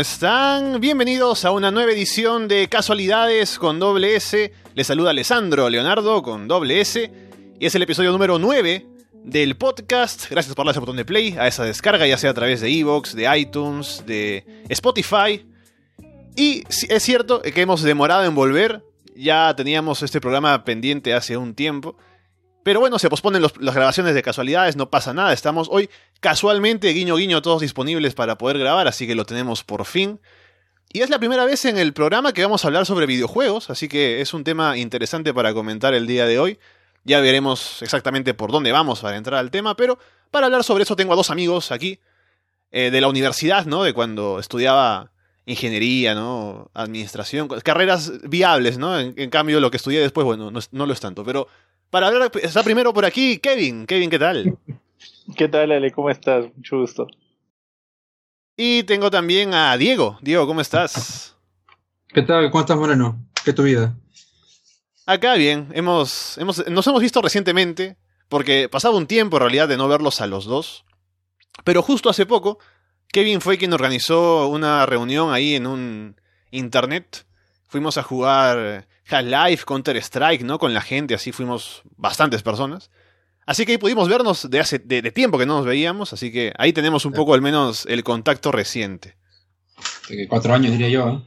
¿cómo están? Bienvenidos a una nueva edición de Casualidades con doble S. Les saluda Alessandro Leonardo con doble S. Y es el episodio número 9 del podcast. Gracias por darle ese botón de play a esa descarga, ya sea a través de Evox, de iTunes, de Spotify. Y es cierto que hemos demorado en volver. Ya teníamos este programa pendiente hace un tiempo. Pero bueno, se posponen las grabaciones de casualidades, no pasa nada. Estamos hoy casualmente, guiño guiño, todos disponibles para poder grabar, así que lo tenemos por fin. Y es la primera vez en el programa que vamos a hablar sobre videojuegos, así que es un tema interesante para comentar el día de hoy. Ya veremos exactamente por dónde vamos para entrar al tema, pero para hablar sobre eso tengo a dos amigos aquí, eh, de la universidad, ¿no? De cuando estudiaba ingeniería, ¿no? Administración, carreras viables, ¿no? En, cambio, lo que estudié después, bueno, no, no lo es tanto, pero para hablar, está primero por aquí Kevin. Kevin, ¿qué tal? ¿Qué tal, Ale? ¿Cómo estás? Mucho gusto. Y tengo también a Diego. Diego, ¿cómo estás? ¿Qué tal? ¿Cómo estás, Moreno? ¿Qué tu vida? Acá bien. Hemos, hemos, nos hemos visto recientemente, porque pasaba un tiempo en realidad de no verlos a los dos. Pero justo hace poco, Kevin fue quien organizó una reunión ahí en un internet. Fuimos a jugar Half-Life, Counter-Strike, ¿no? Con la gente, así fuimos bastantes personas. Así que ahí pudimos vernos de hace de, tiempo que no nos veíamos, así que ahí tenemos un poco al menos el contacto reciente. De cuatro años diría yo, ¿eh?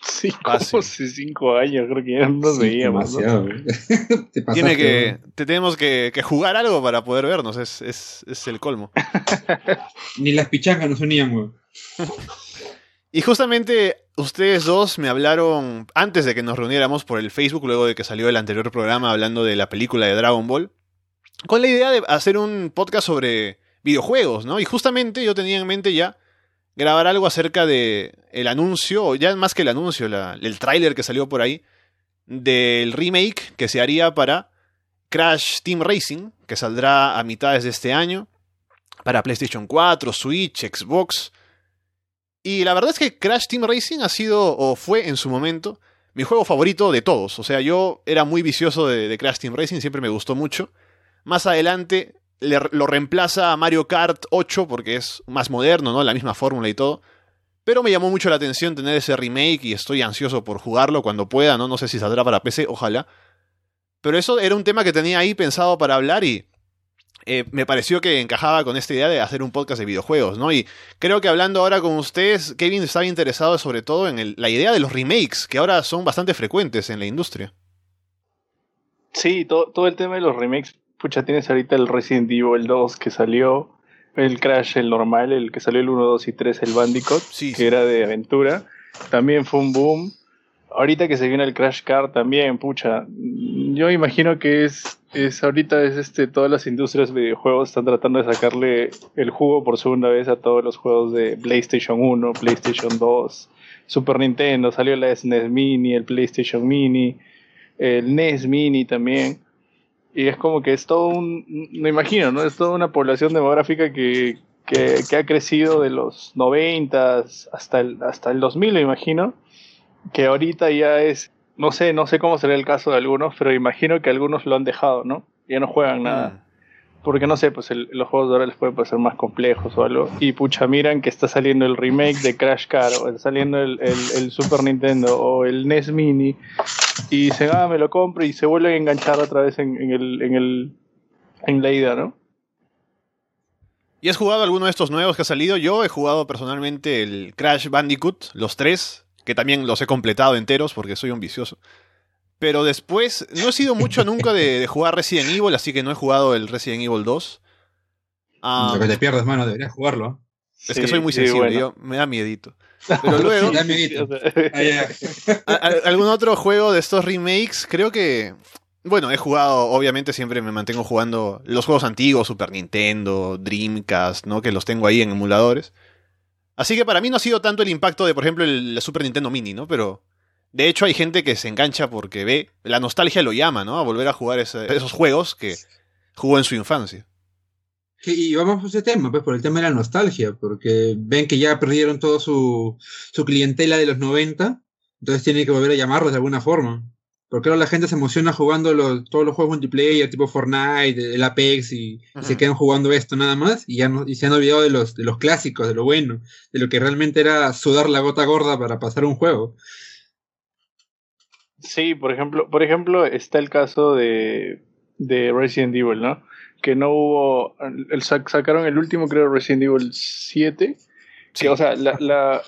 Sí, como cinco años, creo que ya no nos veíamos. Demasiado, Tiene que, te tenemos que, jugar algo para poder vernos, es, es, es el colmo. Ni las pichangas nos unían, güey. Y justamente ustedes dos me hablaron antes de que nos reuniéramos por el Facebook, luego de que salió el anterior programa hablando de la película de Dragon Ball, con la idea de hacer un podcast sobre videojuegos, ¿no? Y justamente yo tenía en mente ya grabar algo acerca de el anuncio, o ya más que el anuncio, el tráiler que salió por ahí, del remake que se haría para Crash Team Racing, que saldrá a mitades de este año, para PlayStation 4, Switch, Xbox, y la verdad es que Crash Team Racing ha sido, o fue en su momento, mi juego favorito de todos. O sea, yo era muy vicioso de, Crash Team Racing, siempre me gustó mucho. Más adelante lo reemplaza a Mario Kart 8 porque es más moderno, ¿no? La misma fórmula y todo. Pero me llamó mucho la atención tener ese remake y estoy ansioso por jugarlo cuando pueda, ¿no? No sé si saldrá para PC, ojalá. Pero eso era un tema que tenía ahí pensado para hablar y eh, me pareció que encajaba con esta idea de hacer un podcast de videojuegos, ¿no? Y creo que hablando ahora con ustedes, Kevin estaba interesado sobre todo en la idea de los remakes, que ahora son bastante frecuentes en la industria. Sí, todo, todo el tema de los remakes, pucha, tienes ahorita el Resident Evil 2 que salió, el Crash, el normal, el que salió el 1, 2 y 3, el Bandicoot, que era de aventura, también fue un boom. Ahorita que se viene el Crash Car también, pucha, yo imagino que es es ahorita es este todas las industrias de videojuegos están tratando de sacarle el jugo por segunda vez a todos los juegos de PlayStation 1, PlayStation 2, Super Nintendo, salió la SNES Mini, el PlayStation Mini, el NES Mini también. Y es como que es todo un, me imagino, ¿no? Es toda una población demográfica que, que, que ha crecido de los 90 hasta el, hasta el 2000, me imagino, que ahorita ya es no sé, no sé cómo será el caso de algunos, pero imagino que algunos lo han dejado, ¿no? Ya no juegan nada. Mm. Porque no sé, pues los juegos de ahora les pueden parecer más complejos o algo. Y pucha, miran que está saliendo el remake de Crash Car, o está saliendo el, Super Nintendo o el NES Mini. Y dicen, ah, me lo compro y se vuelven a enganchar otra vez en, el, en, el, en la ida, ¿no? ¿Y has jugado alguno de estos nuevos que ha salido? Yo he jugado personalmente el Crash Bandicoot, los tres, que también los he completado enteros porque soy un vicioso. Pero después, no he sido mucho nunca de, jugar Resident Evil, así que no he jugado el Resident Evil 2. Ah, Lo que te pierdes, mano, deberías jugarlo. Es que soy muy sensible, yo, me da miedito. Pero luego. ¿Algún otro juego de estos remakes? Creo que. Bueno, he jugado, obviamente siempre me mantengo jugando los juegos antiguos, Super Nintendo, Dreamcast, ¿no? Que los tengo ahí en emuladores. Así que para mí no ha sido tanto el impacto de, por ejemplo, el Super Nintendo Mini, ¿no? Pero de hecho hay gente que se engancha porque ve, la nostalgia lo llama, ¿no? A volver a jugar esos juegos que jugó en su infancia. Y vamos por ese tema, pues por el tema de la nostalgia, porque ven que ya perdieron toda su, su clientela de los 90, entonces tienen que volver a llamarlos de alguna forma. Porque ahora la gente se emociona jugando todos los juegos multiplayer, tipo Fortnite, el Apex, y, se quedan jugando esto nada más, y ya no, y se han olvidado de los, de los clásicos, de lo bueno, de lo que realmente era sudar la gota gorda para pasar un juego. Sí, por ejemplo, por ejemplo, está el caso de, de Resident Evil, ¿no? Que no hubo. El, sacaron el último, creo, Resident Evil 7 o sea,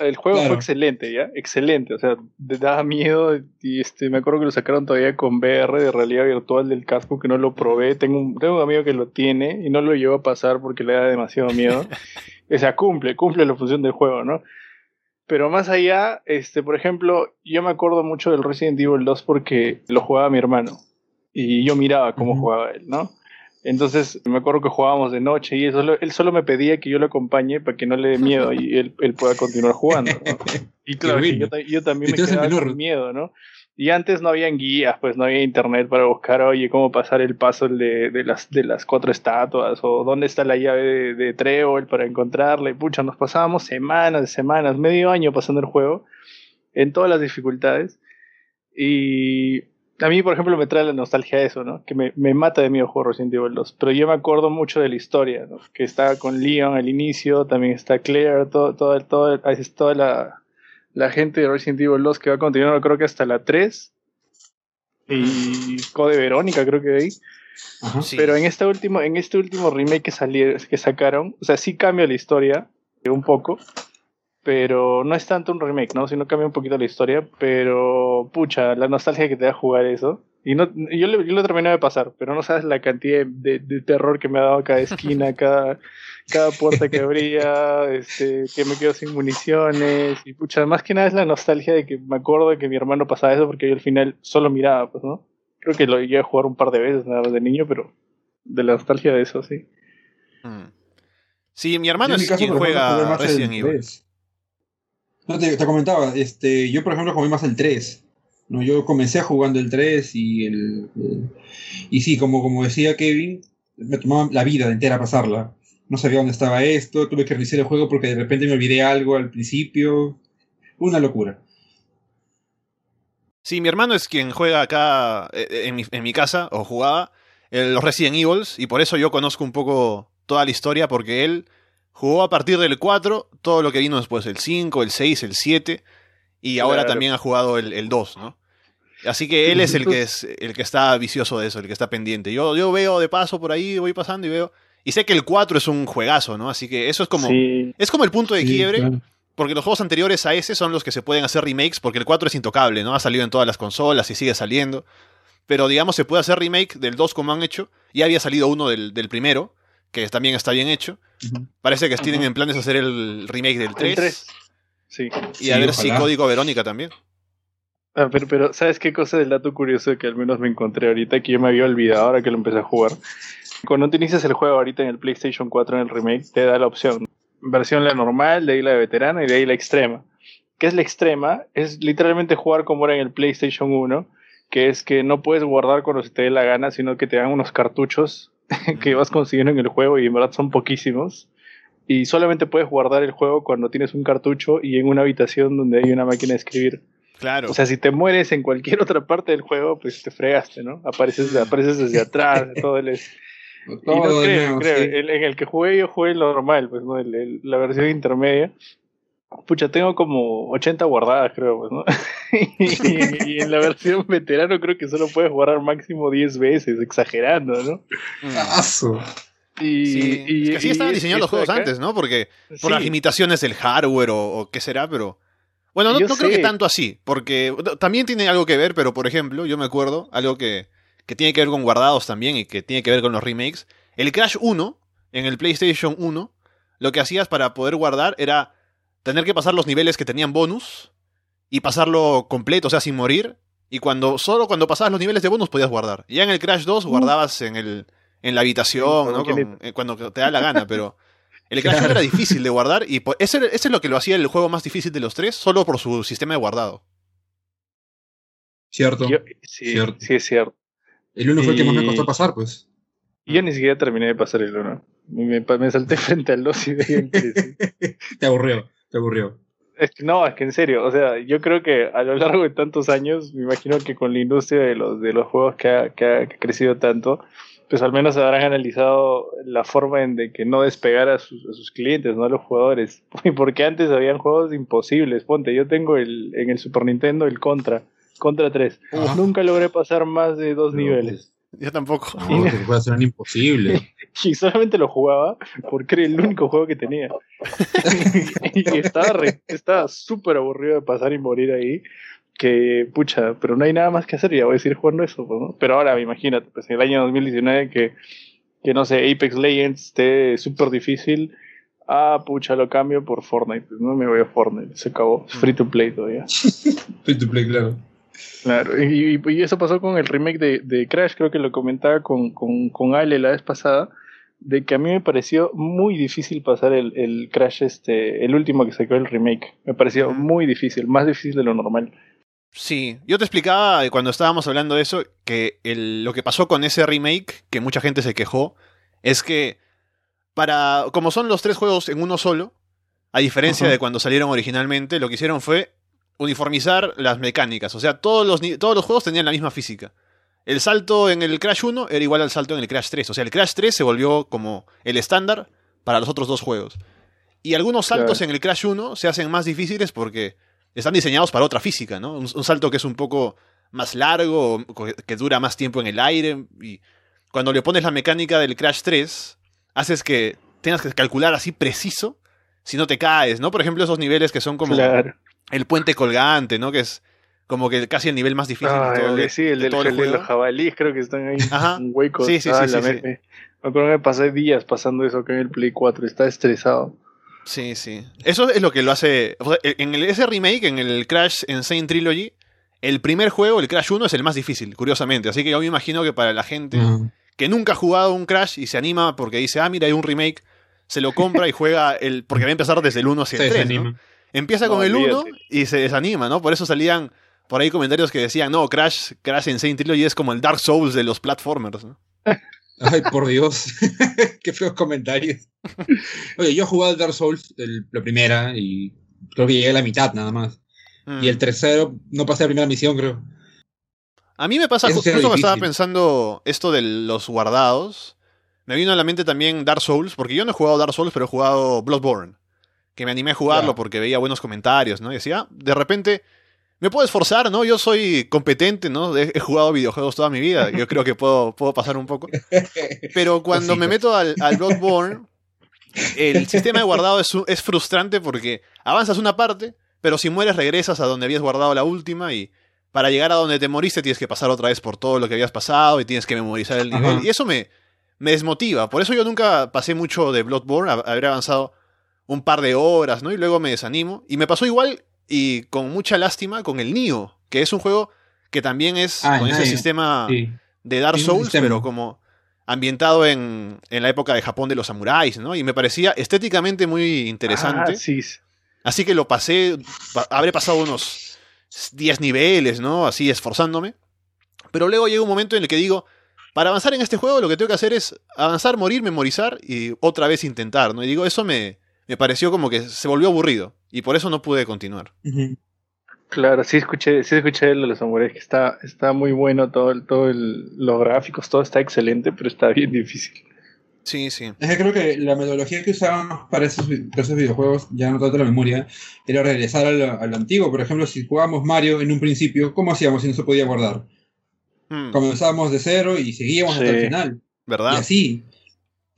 el juego fue excelente, ¿ya? Excelente, o sea, daba miedo y este, me acuerdo que lo sacaron todavía con VR de realidad virtual del casco que no lo probé. Tengo un, tengo un amigo que lo tiene y no lo llevó a pasar porque le da demasiado miedo. o sea, cumple, cumple la función del juego, ¿no? Pero más allá, este, por ejemplo, yo me acuerdo mucho del Resident Evil 2 porque lo jugaba mi hermano y yo miraba cómo jugaba él, ¿no? Entonces me acuerdo que jugábamos de noche y él solo me pedía que yo lo acompañe para que no le dé miedo y él, pueda continuar jugando. Y claro, yo, también me quedaba con miedo, ¿no? Y antes no habían guías, pues no había internet para buscar, oye, cómo pasar el paso de, de las, de las cuatro estatuas o dónde está la llave de, de Trébol para encontrarla. Y pucha, nos pasábamos semanas, semanas, medio año pasando el juego en todas las dificultades. Y a mí, por ejemplo, me trae la nostalgia de eso, ¿no? Que me, me mata de miedo juego Resident Evil 2. Pero yo me acuerdo mucho de la historia, ¿no? Que está con Leon al inicio, también está Claire, todo, todo, todo, toda la, la gente de Resident Evil 2 que va a continuar, creo que hasta la 3. Y Code Verónica, creo que ahí. Pero en este último, en este último remake que salieron, que sacaron, o sea, sí cambia la historia un poco, pero no es tanto un remake, ¿no? Sino cambia un poquito la historia, pero pucha, la nostalgia que te da jugar eso. Y no, yo, yo lo terminé de pasar, pero no sabes la cantidad de, terror que me ha dado cada esquina, cada, cada puerta que abría, este, que me quedo sin municiones. Y pucha, más que nada es la nostalgia de que me acuerdo de que mi hermano pasaba eso porque yo al final solo miraba, pues, ¿no? Creo que lo llegué a jugar un par de veces nada más de niño, pero de la nostalgia de eso, sí. Mm. Sí, mi hermano es quien juega Resident Evil. No, te, comentaba, este, yo por ejemplo jugué más el 3. ¿no? Yo comencé jugando el 3 y el, y sí, como, como decía Kevin, me tomaba la vida entera pasarla. No sabía dónde estaba esto, tuve que reiniciar el juego porque de repente me olvidé algo al principio. Una locura. Sí, mi hermano es quien juega acá eh, en mi, en mi casa, o jugaba, los Resident Evil, y por eso yo conozco un poco toda la historia, porque él Jugó a partir del 4, todo lo que vino después, el 5, el 6, el 7, y ahora también ha jugado el, 2, ¿no? Así que él es el que es el que está vicioso de eso, el que está pendiente. Yo, yo veo de paso por ahí, voy pasando y veo. Y sé que el 4 es un juegazo, ¿no? Así que eso es como. Es como el punto de quiebre. Porque los juegos anteriores a ese son los que se pueden hacer remakes, porque el 4 es intocable, ¿no? Ha salido en todas las consolas y sigue saliendo. Pero digamos, se puede hacer remake del 2 como han hecho. Ya había salido uno del, del primero que también está bien hecho. Parece que tienen en planes hacer el remake del 3. Sí. Y a ver si Código Verónica también. Ah, pero, pero, ¿sabes qué cosa del dato curioso que al menos me encontré ahorita que yo me había olvidado ahora que lo empecé a jugar? Cuando te inicias el juego ahorita en el PlayStation 4 en el remake, te da la opción versión la normal, de ahí la de veterana y de ahí la extrema. ¿Qué es la extrema? Es literalmente jugar como era en el PlayStation 1, que es que no puedes guardar cuando se te dé la gana, sino que te dan unos cartuchos que vas consiguiendo en el juego y en verdad son poquísimos. Y solamente puedes guardar el juego cuando tienes un cartucho y en una habitación donde hay una máquina de escribir. Claro. O sea, si te mueres en cualquier otra parte del juego, pues te fregaste, ¿no? Apareces, apareces desde atrás, todo el... y no creo, creo. en el que jugué yo jugué lo normal, pues, ¿no? la versión intermedia. Pucha, tengo como 80 guardadas, creo, pues, ¿no? y, en la versión veterano creo que solo puedes guardar máximo 10 veces, exagerando, ¿no? ¡Aso! Y, así estaban diseñados los juegos antes, ¿no? Porque por las limitaciones del hardware o, qué será, pero... Bueno, no, creo que tanto así, porque también tiene algo que ver, pero por ejemplo, yo me acuerdo, algo que, que tiene que ver con guardados también y que tiene que ver con los remakes. El Crash 1, en el PlayStation 1, lo que hacías para poder guardar era tener que pasar los niveles que tenían bonus y pasarlo completo, o sea, sin morir. Y cuando solo cuando pasabas los niveles de bonus podías guardar. Ya en el Crash 2 guardabas en el en la habitación, ¿no? Eh, cuando te da la gana, pero el Crash 1 era difícil de guardar y ese, ese, es lo que lo hacía el juego más difícil de los tres, solo por su sistema de guardado. Cierto. sí, sí, es cierto. El 1 fue el que más me costó pasar, pues. Yo ni siquiera terminé de pasar el 1. Me, me salté frente al 2 y de ahí Te aburrió te aburrió. Es que no, es que en serio, o sea, yo creo que a lo largo de tantos años, me imagino que con la industria de los, de los juegos que ha, que ha crecido tanto, pues al menos habrán analizado la forma en de que no despegar a sus, a sus clientes, no a los jugadores. Porque antes habían juegos imposibles. Ponte, yo tengo el, en el Super Nintendo el Contra, Contra 3. Nunca logré pasar más de dos niveles. Yo tampoco. No, que puede ser imposible. y solamente lo jugaba porque era el único juego que tenía. y estaba súper aburrido de pasar y morir ahí que, pucha, pero no hay nada más que hacer, ya voy a seguir jugando eso, ¿no? Pero ahora, imagínate, pues en el año 2019 que, que no sé, Apex Legends esté súper difícil, ah, pucha, lo cambio por Fortnite, pues, no me voy a Fortnite, se acabó, es free to play todavía. free to play, claro. Claro, y, y, eso pasó con el remake de, de Crash, creo que lo comentaba con, con, con, Ale la vez pasada, de que a mí me pareció muy difícil pasar el, el Crash, este, el último que sacó el remake. Me pareció muy difícil, más difícil de lo normal. Sí, yo te explicaba cuando estábamos hablando de eso que lo que pasó con ese remake, que mucha gente se quejó, es que para como son los tres juegos en uno solo, a diferencia de cuando salieron originalmente, lo que hicieron fue uniformizar las mecánicas, o sea, todos los todos los juegos tenían la misma física. El salto en el Crash 1 era igual al salto en el Crash 3, o sea, el Crash 3 se volvió como el estándar para los otros dos juegos. Y algunos saltos en el Crash 1 se hacen más difíciles porque están diseñados para otra física, ¿no? Un, salto que es un poco más largo, que dura más tiempo en el aire. Y cuando le pones la mecánica del Crash 3, haces que tengas que calcular así preciso si no te caes, ¿no? Por ejemplo, esos niveles que son como el puente colgante, ¿no? Que es como que casi el nivel más difícil de todo, el, sí, el, de los jabalíes creo que están ahí Ajá. un hueco. Sí, sí, sí, sí, Me, acuerdo que pasé días pasando eso acá en el Play 4, está estresado. Sí, sí. Eso es lo que lo hace. en ese remake, en el Crash Insane Trilogy, el primer juego, el Crash 1, es el más difícil, curiosamente. Así que yo me imagino que para la gente que nunca ha jugado un Crash y se anima porque dice, ah, mira, hay un remake, se lo compra y juega el. Porque va a empezar desde el 1 hacia el 3. ¿no? Empieza con el 1 y se desanima, ¿no? Por eso salían por ahí comentarios que decían, no, Crash, Crash Insane Trilogy es como el Dark Souls de los platformers, ¿no? Ay, por Dios. Qué feos comentarios. Oye, yo he jugado el Dark Souls, la primera, y creo que llegué a la mitad nada más. Y el mm. tercero, no pasé la primera misión, creo. A mí me pasa, justo cuando estaba pensando esto de los guardados, me vino a la mente también Dark Souls, porque yo no he jugado Dark Souls, pero he jugado Bloodborne. Que me animé a jugarlo porque veía buenos comentarios, ¿no? Y decía, de repente me puedo esforzar, ¿no? Yo soy competente, ¿no? He, jugado videojuegos toda mi vida. Yo creo que puedo, puedo pasar un poco. Pero cuando me meto al, al Bloodborne, el sistema de guardado es, es, frustrante porque avanzas una parte, pero si mueres regresas a donde habías guardado la última y para llegar a donde te moriste tienes que pasar otra vez por todo lo que habías pasado y tienes que memorizar el nivel. Y eso me, me desmotiva. Por eso yo nunca pasé mucho de Bloodborne, haber avanzado un par de horas, ¿no? Y luego me desanimo. Y me pasó igual y con mucha lástima con el Nioh, que es un juego que también es ah, con ese sistema de Dark Souls, pero como ambientado en, en, la época de Japón de los samuráis, ¿no? Y me parecía estéticamente muy interesante. Ah, Así que lo pasé, habré pasado unos 10 niveles, ¿no? Así esforzándome. Pero luego llega un momento en el que digo, para avanzar en este juego lo que tengo que hacer es avanzar, morir, memorizar y otra vez intentar, ¿no? Y digo, eso me, me pareció como que se volvió aburrido y por eso no pude continuar. Claro, sí escuché, sí escuché lo de los samuráis, que está, está muy bueno todo, el, todo el, los gráficos, todo está excelente, pero está bien difícil. Sí, sí. Es que creo que la metodología que usábamos para esos, videojuegos, ya no tanto la memoria, era regresar a lo, antiguo. Por ejemplo, si jugábamos Mario en un principio, ¿cómo hacíamos si no se podía guardar? Hmm. Comenzábamos de cero y seguíamos hasta el final. ¿Verdad? Y así.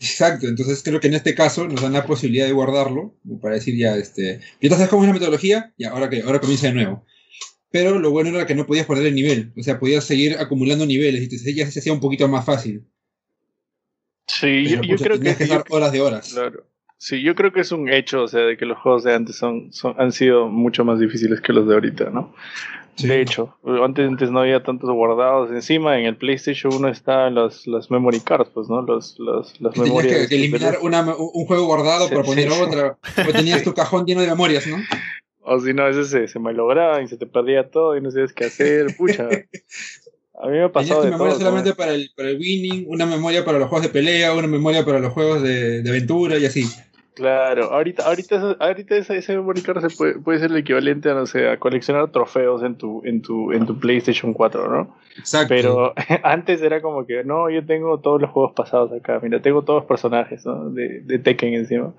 Exacto, entonces creo que en este caso nos dan la posibilidad de guardarlo, para decir ya, este, ya sabes cómo es la metodología, y ahora que ahora comienza de nuevo. Pero lo bueno era que no podías perder el nivel, o sea, podías seguir acumulando niveles y te, ya se hacía un poquito más fácil. Sí, yo, creo que, que horas de horas. Claro. Sí, yo creo que es un hecho, o sea, de que los juegos de antes son, son han sido mucho más difíciles que los de ahorita, ¿no? De hecho, antes, antes no había tantos guardados. Encima, en el PlayStation 1 están los, los memory cards, pues, ¿no? Los, los, las memorias. que, eliminar un juego guardado para poner otro. O tenías tu cajón lleno de memorias, ¿no? O si no, a veces se, se malograba y se te perdía todo y no sabías qué hacer. Pucha. A mí me ha pasado. Tenías tu memoria solamente para el, para el winning, una memoria para los juegos de pelea, una memoria para los juegos de, de aventura y así. Claro, ahorita, ahorita, ahorita ese, ese memory card se puede, puede, ser el equivalente a, no sé, a coleccionar trofeos en tu, en tu, en tu PlayStation 4, ¿no? Exacto. Pero antes era como que, no, yo tengo todos los juegos pasados acá, mira, tengo todos los personajes, ¿no? De, de Tekken encima.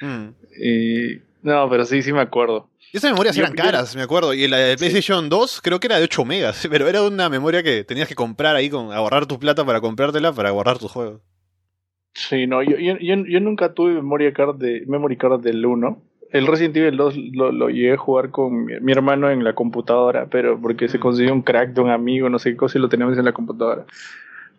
Mm. Y, no, pero sí, sí me acuerdo. Y esas memorias eran caras, me acuerdo. Y la de PlayStation 2 creo que era de 8 megas, pero era una memoria que tenías que comprar ahí, con ahorrar tu plata para comprártela para guardar tus juegos. Sí, no, yo, yo, yo, nunca tuve memory card, de, memory card del 1. El Resident Evil 2 lo, lo llegué a jugar con mi, hermano en la computadora, pero porque se consiguió un crack de un amigo, no sé qué cosa, y lo teníamos en la computadora.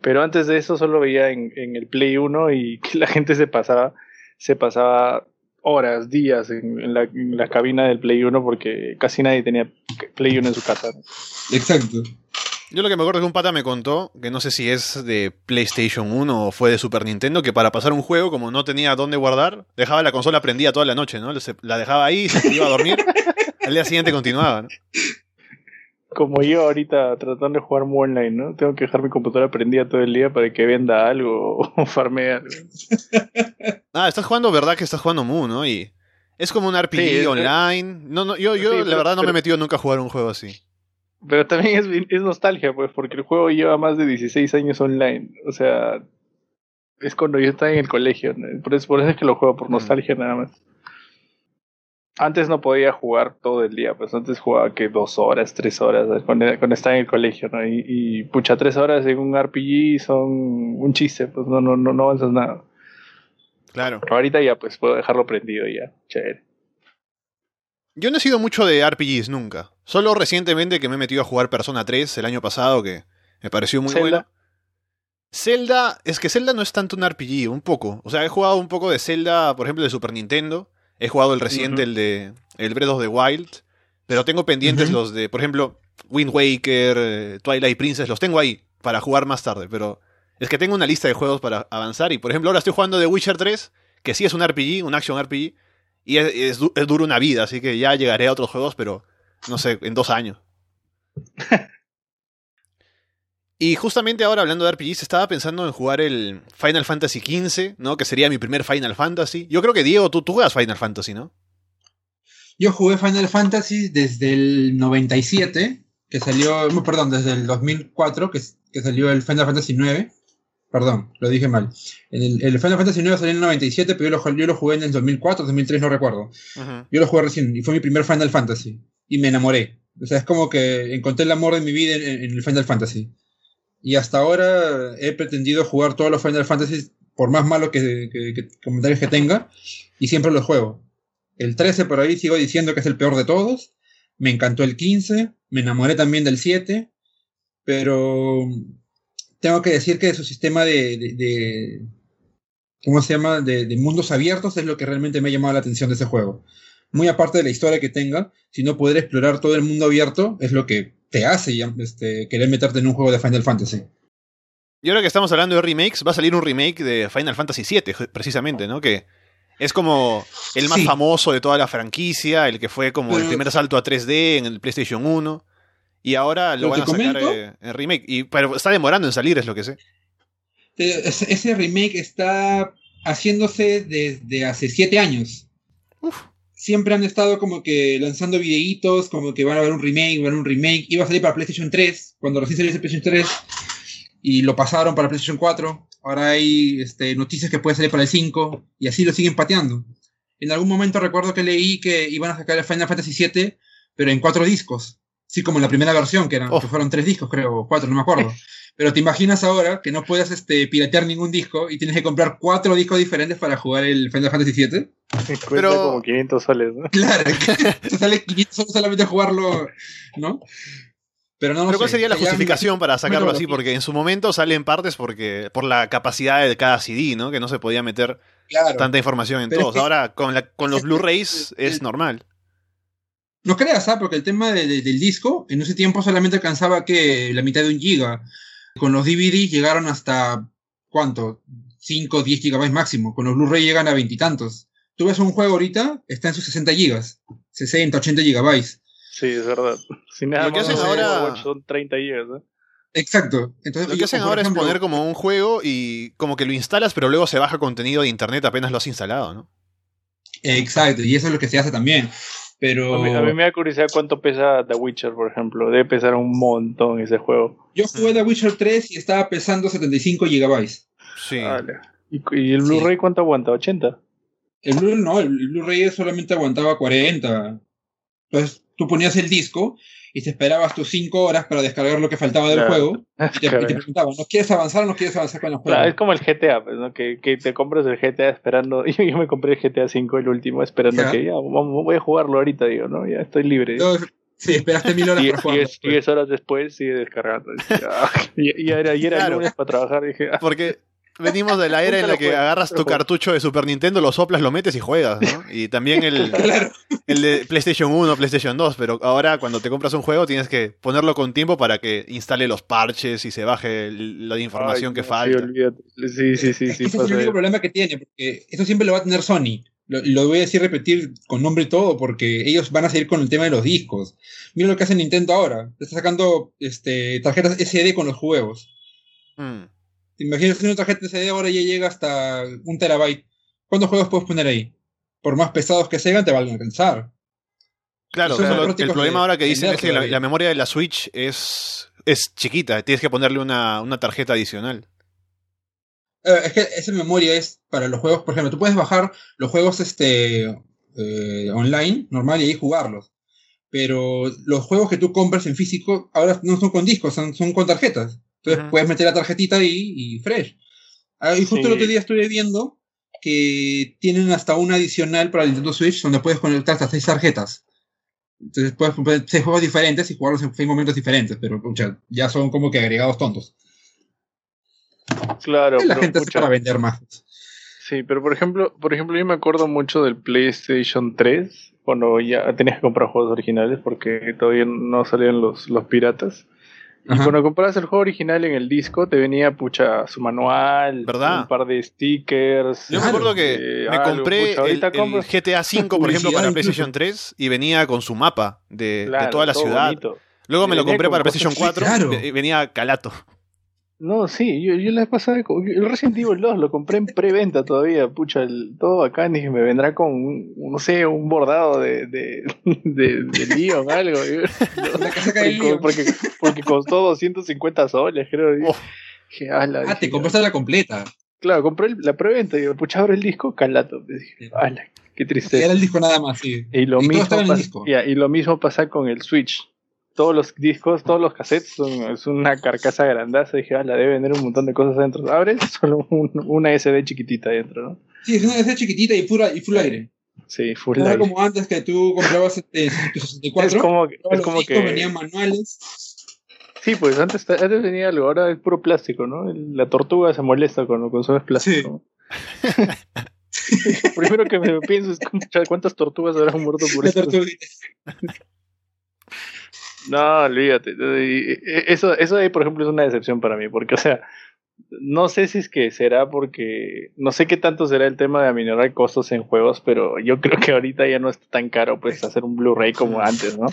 Pero antes de eso solo veía en, en el Play 1 y que la gente se pasaba, se pasaba horas, días en, la, en, la, cabina del Play 1 porque casi nadie tenía Play 1 en su casa. Exacto. Yo lo que me acuerdo es que un pata me contó, que no sé si es de PlayStation 1 o fue de Super Nintendo, que para pasar un juego, como no tenía dónde guardar, dejaba la consola prendida toda la noche, ¿no? La dejaba ahí, se iba a dormir, al día siguiente continuaba, ¿no? Como yo ahorita tratando de jugar muy online, ¿no? Tengo que dejar mi computadora prendida todo el día para que venda algo o farme algo. Ah, estás jugando, ¿verdad que estás jugando Mu, no? Y es como un RPG online. No, no, yo, yo la verdad no me he metido nunca a jugar un juego así. Pero también es, es, nostalgia, pues, porque el juego lleva más de 16 años online. O sea, es cuando yo estaba en el colegio. Por, eso, por eso es que lo juego, por mm. nostalgia nada más. Antes no podía jugar todo el día, pues antes jugaba que dos horas, tres horas, cuando, estaba en el colegio, ¿no? Y, y, pucha, tres horas en un RPG son un chiste, pues no, no, no, no avanzas nada. Claro. ahorita ya, pues puedo dejarlo prendido ya, chévere. Yo no he sido mucho de RPGs nunca. Solo recientemente que me he metido a jugar Persona 3 el año pasado, que me pareció muy bueno. Zelda, es que Zelda no es tanto un RPG, un poco. O sea, he jugado un poco de Zelda, por ejemplo, de Super Nintendo. He jugado el reciente, el de el Breath of the Wild. Pero tengo pendientes los de, por ejemplo, Wind Waker, eh, Twilight Princess, los tengo ahí para jugar más tarde. Pero es que tengo una lista de juegos para avanzar. Y por ejemplo, ahora estoy jugando The Witcher 3, que sí es un RPG, un action RPG. Y es, duro una vida, así que ya llegaré a otros juegos, pero no sé, en dos años. y justamente ahora hablando de RPGs, estaba pensando en jugar el Final Fantasy XV, ¿no? Que sería mi primer Final Fantasy. Yo creo que Diego, tú, tú juegas Final Fantasy, ¿no? Yo jugué Final Fantasy desde el 97, que salió, perdón, desde el 2004, que, que salió el Final Fantasy IX. Perdón, lo dije mal. El, el Final Fantasy IX salió en el 97, pero yo lo, yo lo jugué en el 2004, 2003, no recuerdo. Yo lo jugué recién y fue mi primer Final Fantasy. Y me enamoré. O sea, es como que encontré el amor de mi vida en, el Final Fantasy. Y hasta ahora he pretendido jugar todos los Final Fantasy, por más malo que, comentarios que tenga, y siempre los juego. El 13 por ahí sigo diciendo que es el peor de todos. Me encantó el 15, me enamoré también del 7, pero tengo que decir que su sistema de, ¿cómo se llama? De, mundos abiertos es lo que realmente me ha llamado la atención de ese juego. Muy aparte de la historia que tenga, si no poder explorar todo el mundo abierto es lo que te hace este, querer meterte en un juego de Final Fantasy. Y ahora que estamos hablando de remakes, va a salir un remake de Final Fantasy VII, precisamente, ¿no? Que es como el más famoso de toda la franquicia, el que fue como el primer salto a 3D en el PlayStation 1. Y ahora lo, van a sacar eh, en remake. Y, pero está demorando en salir, es lo que sé. Ese remake está haciéndose desde hace siete años. Siempre han estado como que lanzando videitos, como que van a haber un remake, van a un remake. Iba a salir para PlayStation 3, cuando recién salió ese PlayStation 3, y lo pasaron para PlayStation 4. Ahora hay este, noticias que puede salir para el 5, y así lo siguen pateando. En algún momento recuerdo que leí que iban a sacar el Final Fantasy 7, pero en cuatro discos. Sí, como en la primera versión, que, eran, que fueron tres discos, creo, o cuatro, no me acuerdo. Pero te imaginas ahora que no puedas este, piratear ningún disco y tienes que comprar cuatro discos diferentes para jugar el Final Fantasy VII. Pero como 500 soles, ¿no? Claro, te sale 500 soles solamente jugarlo, ¿no? Pero, no, ¿cuál sería la justificación para sacarlo así? Porque en su momento sale en partes porque por la capacidad de cada CD, ¿no? Que no se podía meter tanta información en todos. Ahora con, la, con los Blu-rays es normal. No creas, ¿ah? porque el tema del disco en ese tiempo solamente alcanzaba que la mitad de un giga. Con los DVDs llegaron hasta, ¿cuánto? 5 10 gigabytes máximo. Con los Blu-ray llegan a veintitantos. Tú ves un juego ahorita, está en sus 60 gigas. 60, 80 gigabytes. Sí, es verdad. Si nada lo que hacen ahora son 30 gigas, ¿eh? Exacto. Entonces, lo que hacen ahora es poner como un juego y como que lo instalas, pero luego se baja contenido de internet apenas lo has instalado, ¿no? Exacto, y eso es lo que se hace también. Pero... A mí, me da curiosidad cuánto pesa The Witcher, por ejemplo. Debe pesar un montón ese juego. Yo jugué The Witcher 3 y estaba pesando 75 gigabytes. Sí. ¿Y, el Blu-ray cuánto aguanta? ¿80? El Blu-ray no, el Blu-ray solamente aguantaba 40. Entonces tú ponías el disco y te esperabas tus 5 horas para descargar lo que faltaba del juego y te, preguntaban, ¿no quieres avanzar o no quieres avanzar con el juego? es como el GTA, pues, ¿no? que, que, te compras el GTA esperando, yo, yo me compré el GTA 5 el último esperando que ya, voy a jugarlo ahorita, digo, ¿no? Ya estoy libre. sí, esperaste mil horas y, para jugarlo. Y 10 horas después sigue descargando. y, era, y era lunes para trabajar, dije, ah". Porque venimos de la era en la que agarras tu cartucho de Super Nintendo, lo soplas, lo metes y juegas, ¿no? Y también el, el de PlayStation 1, PlayStation 2, pero ahora cuando te compras un juego tienes que ponerlo con tiempo para que instale los parches y se baje la información que falta. Sí, sí, sí. sí, ese es el único problema que tiene, porque eso siempre lo va a tener Sony. Lo, voy a decir repetir con nombre y todo, porque ellos van a seguir con el tema de los discos. Mira lo que hace Nintendo ahora. Está sacando este, tarjetas SD con los juegos. Mm. Imagínate que una tarjeta SD ahora ya llega hasta un terabyte. ¿Cuántos juegos puedes poner ahí? Por más pesados que sean, te van a alcanzar. Claro, el problema ahora que dicen es que la, memoria de la Switch es, es chiquita, tienes que ponerle una, una tarjeta adicional. Eh, es que esa memoria es para los juegos, por ejemplo, tú puedes bajar los juegos este, eh, online, normal, y ahí jugarlos. Pero los juegos que tú compras en físico ahora no son con discos, son, son con tarjetas. Entonces puedes meter la tarjetita ahí y fresh. Ah, y justo el otro día estuve viendo que tienen hasta una adicional para el Nintendo Switch donde puedes conectar hasta seis tarjetas. Entonces puedes comprar seis juegos diferentes y jugarlos en seis momentos diferentes, pero ya son como que agregados tontos. Claro. Y la gente para vender más. Sí, pero por ejemplo, por ejemplo, yo me acuerdo mucho del PlayStation 3, cuando ya tenías que comprar juegos originales porque todavía no salían los, los piratas. Y cuando comprabas el juego original en el disco, te venía pucha su manual, un par de stickers. Yo me acuerdo que me compré el, GTA V, por ejemplo, para PlayStation 3 y venía con su mapa de, toda la ciudad. Luego me lo compré para PlayStation 4 y venía calato. No, sí, yo, yo la pasada, el Resident Evil 2 lo compré en preventa todavía, pucha, el, todo acá, dije, me vendrá con, un, no sé, un bordado de, de, de, de Leon, algo. porque, porque, porque, costó 250 soles, creo. Oh. ah, ah te compraste la completa. Claro, compré la preventa y pucha, abro el disco, calato. Dije, qué tristeza. Era el disco nada más, sí. Y lo, mismo, y lo mismo pasa con el Switch todos los discos, todos los cassettes son es una carcasa grandaza. Dije, ah, la debe vender un montón de cosas adentro. Abres solo una SD chiquitita adentro, ¿no? Sí, es una SD chiquitita y, pura, y full aire. Sí, full aire. como antes que tú comprabas este 64. Es como, es como que. venían manuales. Sí, pues antes, antes venía algo, ahora es puro plástico, ¿no? La tortuga se molesta cuando consumes plástico. Primero que me pienso es cuántas tortugas habrán muerto por esto. No, olvídate. Eso, eso ahí, por ejemplo, es una decepción para mí, porque, o sea, no sé si es que será porque, no sé qué tanto será el tema de aminorar costos en juegos, pero yo creo que ahorita ya no está tan caro, pues, hacer un Blu-ray como antes, ¿no?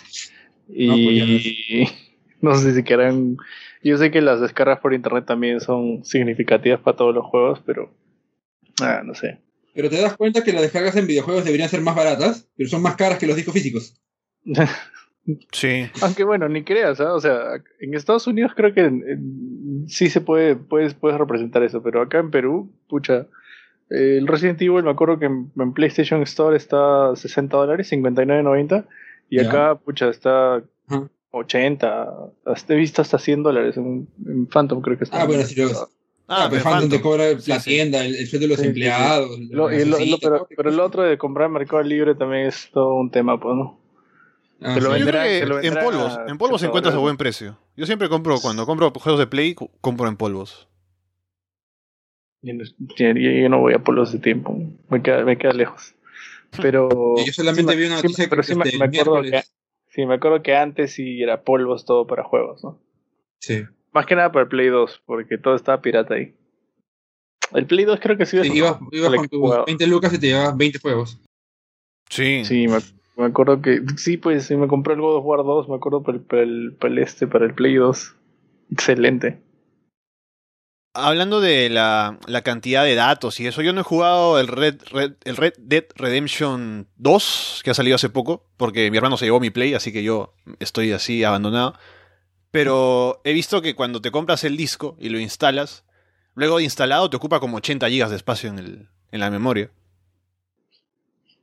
Y no, sé si quieran, yo sé que las descargas por internet también son significativas para todos los juegos, pero, ah, no sé. Pero te das cuenta que las descargas en videojuegos deberían ser más baratas, pero son más caras que los discos físicos. Sí. Aunque bueno, ni creas, ¿ah? o sea, en Estados Unidos creo que sí se puede, puedes, puedes representar eso, pero acá en Perú, pucha, el Resident Evil me acuerdo que en, PlayStation Store está 60 dólares, 59.90, y acá, pucha, está 80, hasta he visto hasta 100 dólares en, Phantom creo que está. Ah, bueno, si lo... Ah, pero Phantom te cobra la tienda, el, sueldo de los empleados. pero, pero, el otro de comprar Mercado Libre también es todo un tema, pues, ¿no? Ah, en polvos, en polvos se encuentras a buen precio. Yo siempre compro, cuando compro juegos de Play, compro en polvos. Yo no, voy a polvos de tiempo, me queda, me queda lejos. Pero. Yo solamente vi una noticia pero sí, me, este, acuerdo que, sí, me acuerdo que antes sí era polvos todo para juegos, ¿no? Sí. Más que nada para el Play 2, porque todo estaba pirata ahí. El Play 2 creo que sí. sí ibas, con tus 20 lucas y te llevabas 20 juegos. Sí. Sí, me, me acuerdo que, sí, pues sí, me compré el God of War 2, me acuerdo para el, para el, este, para el Play 2. Excelente. hablando de la, cantidad de datos y eso, yo no he jugado el Red, el Red Dead Redemption 2, que ha salido hace poco, porque mi hermano se llevó mi Play, así que yo estoy así abandonado. Pero he visto que cuando te compras el disco y lo instalas, luego de instalado te ocupa como 80 GB de espacio en, el, en la memoria.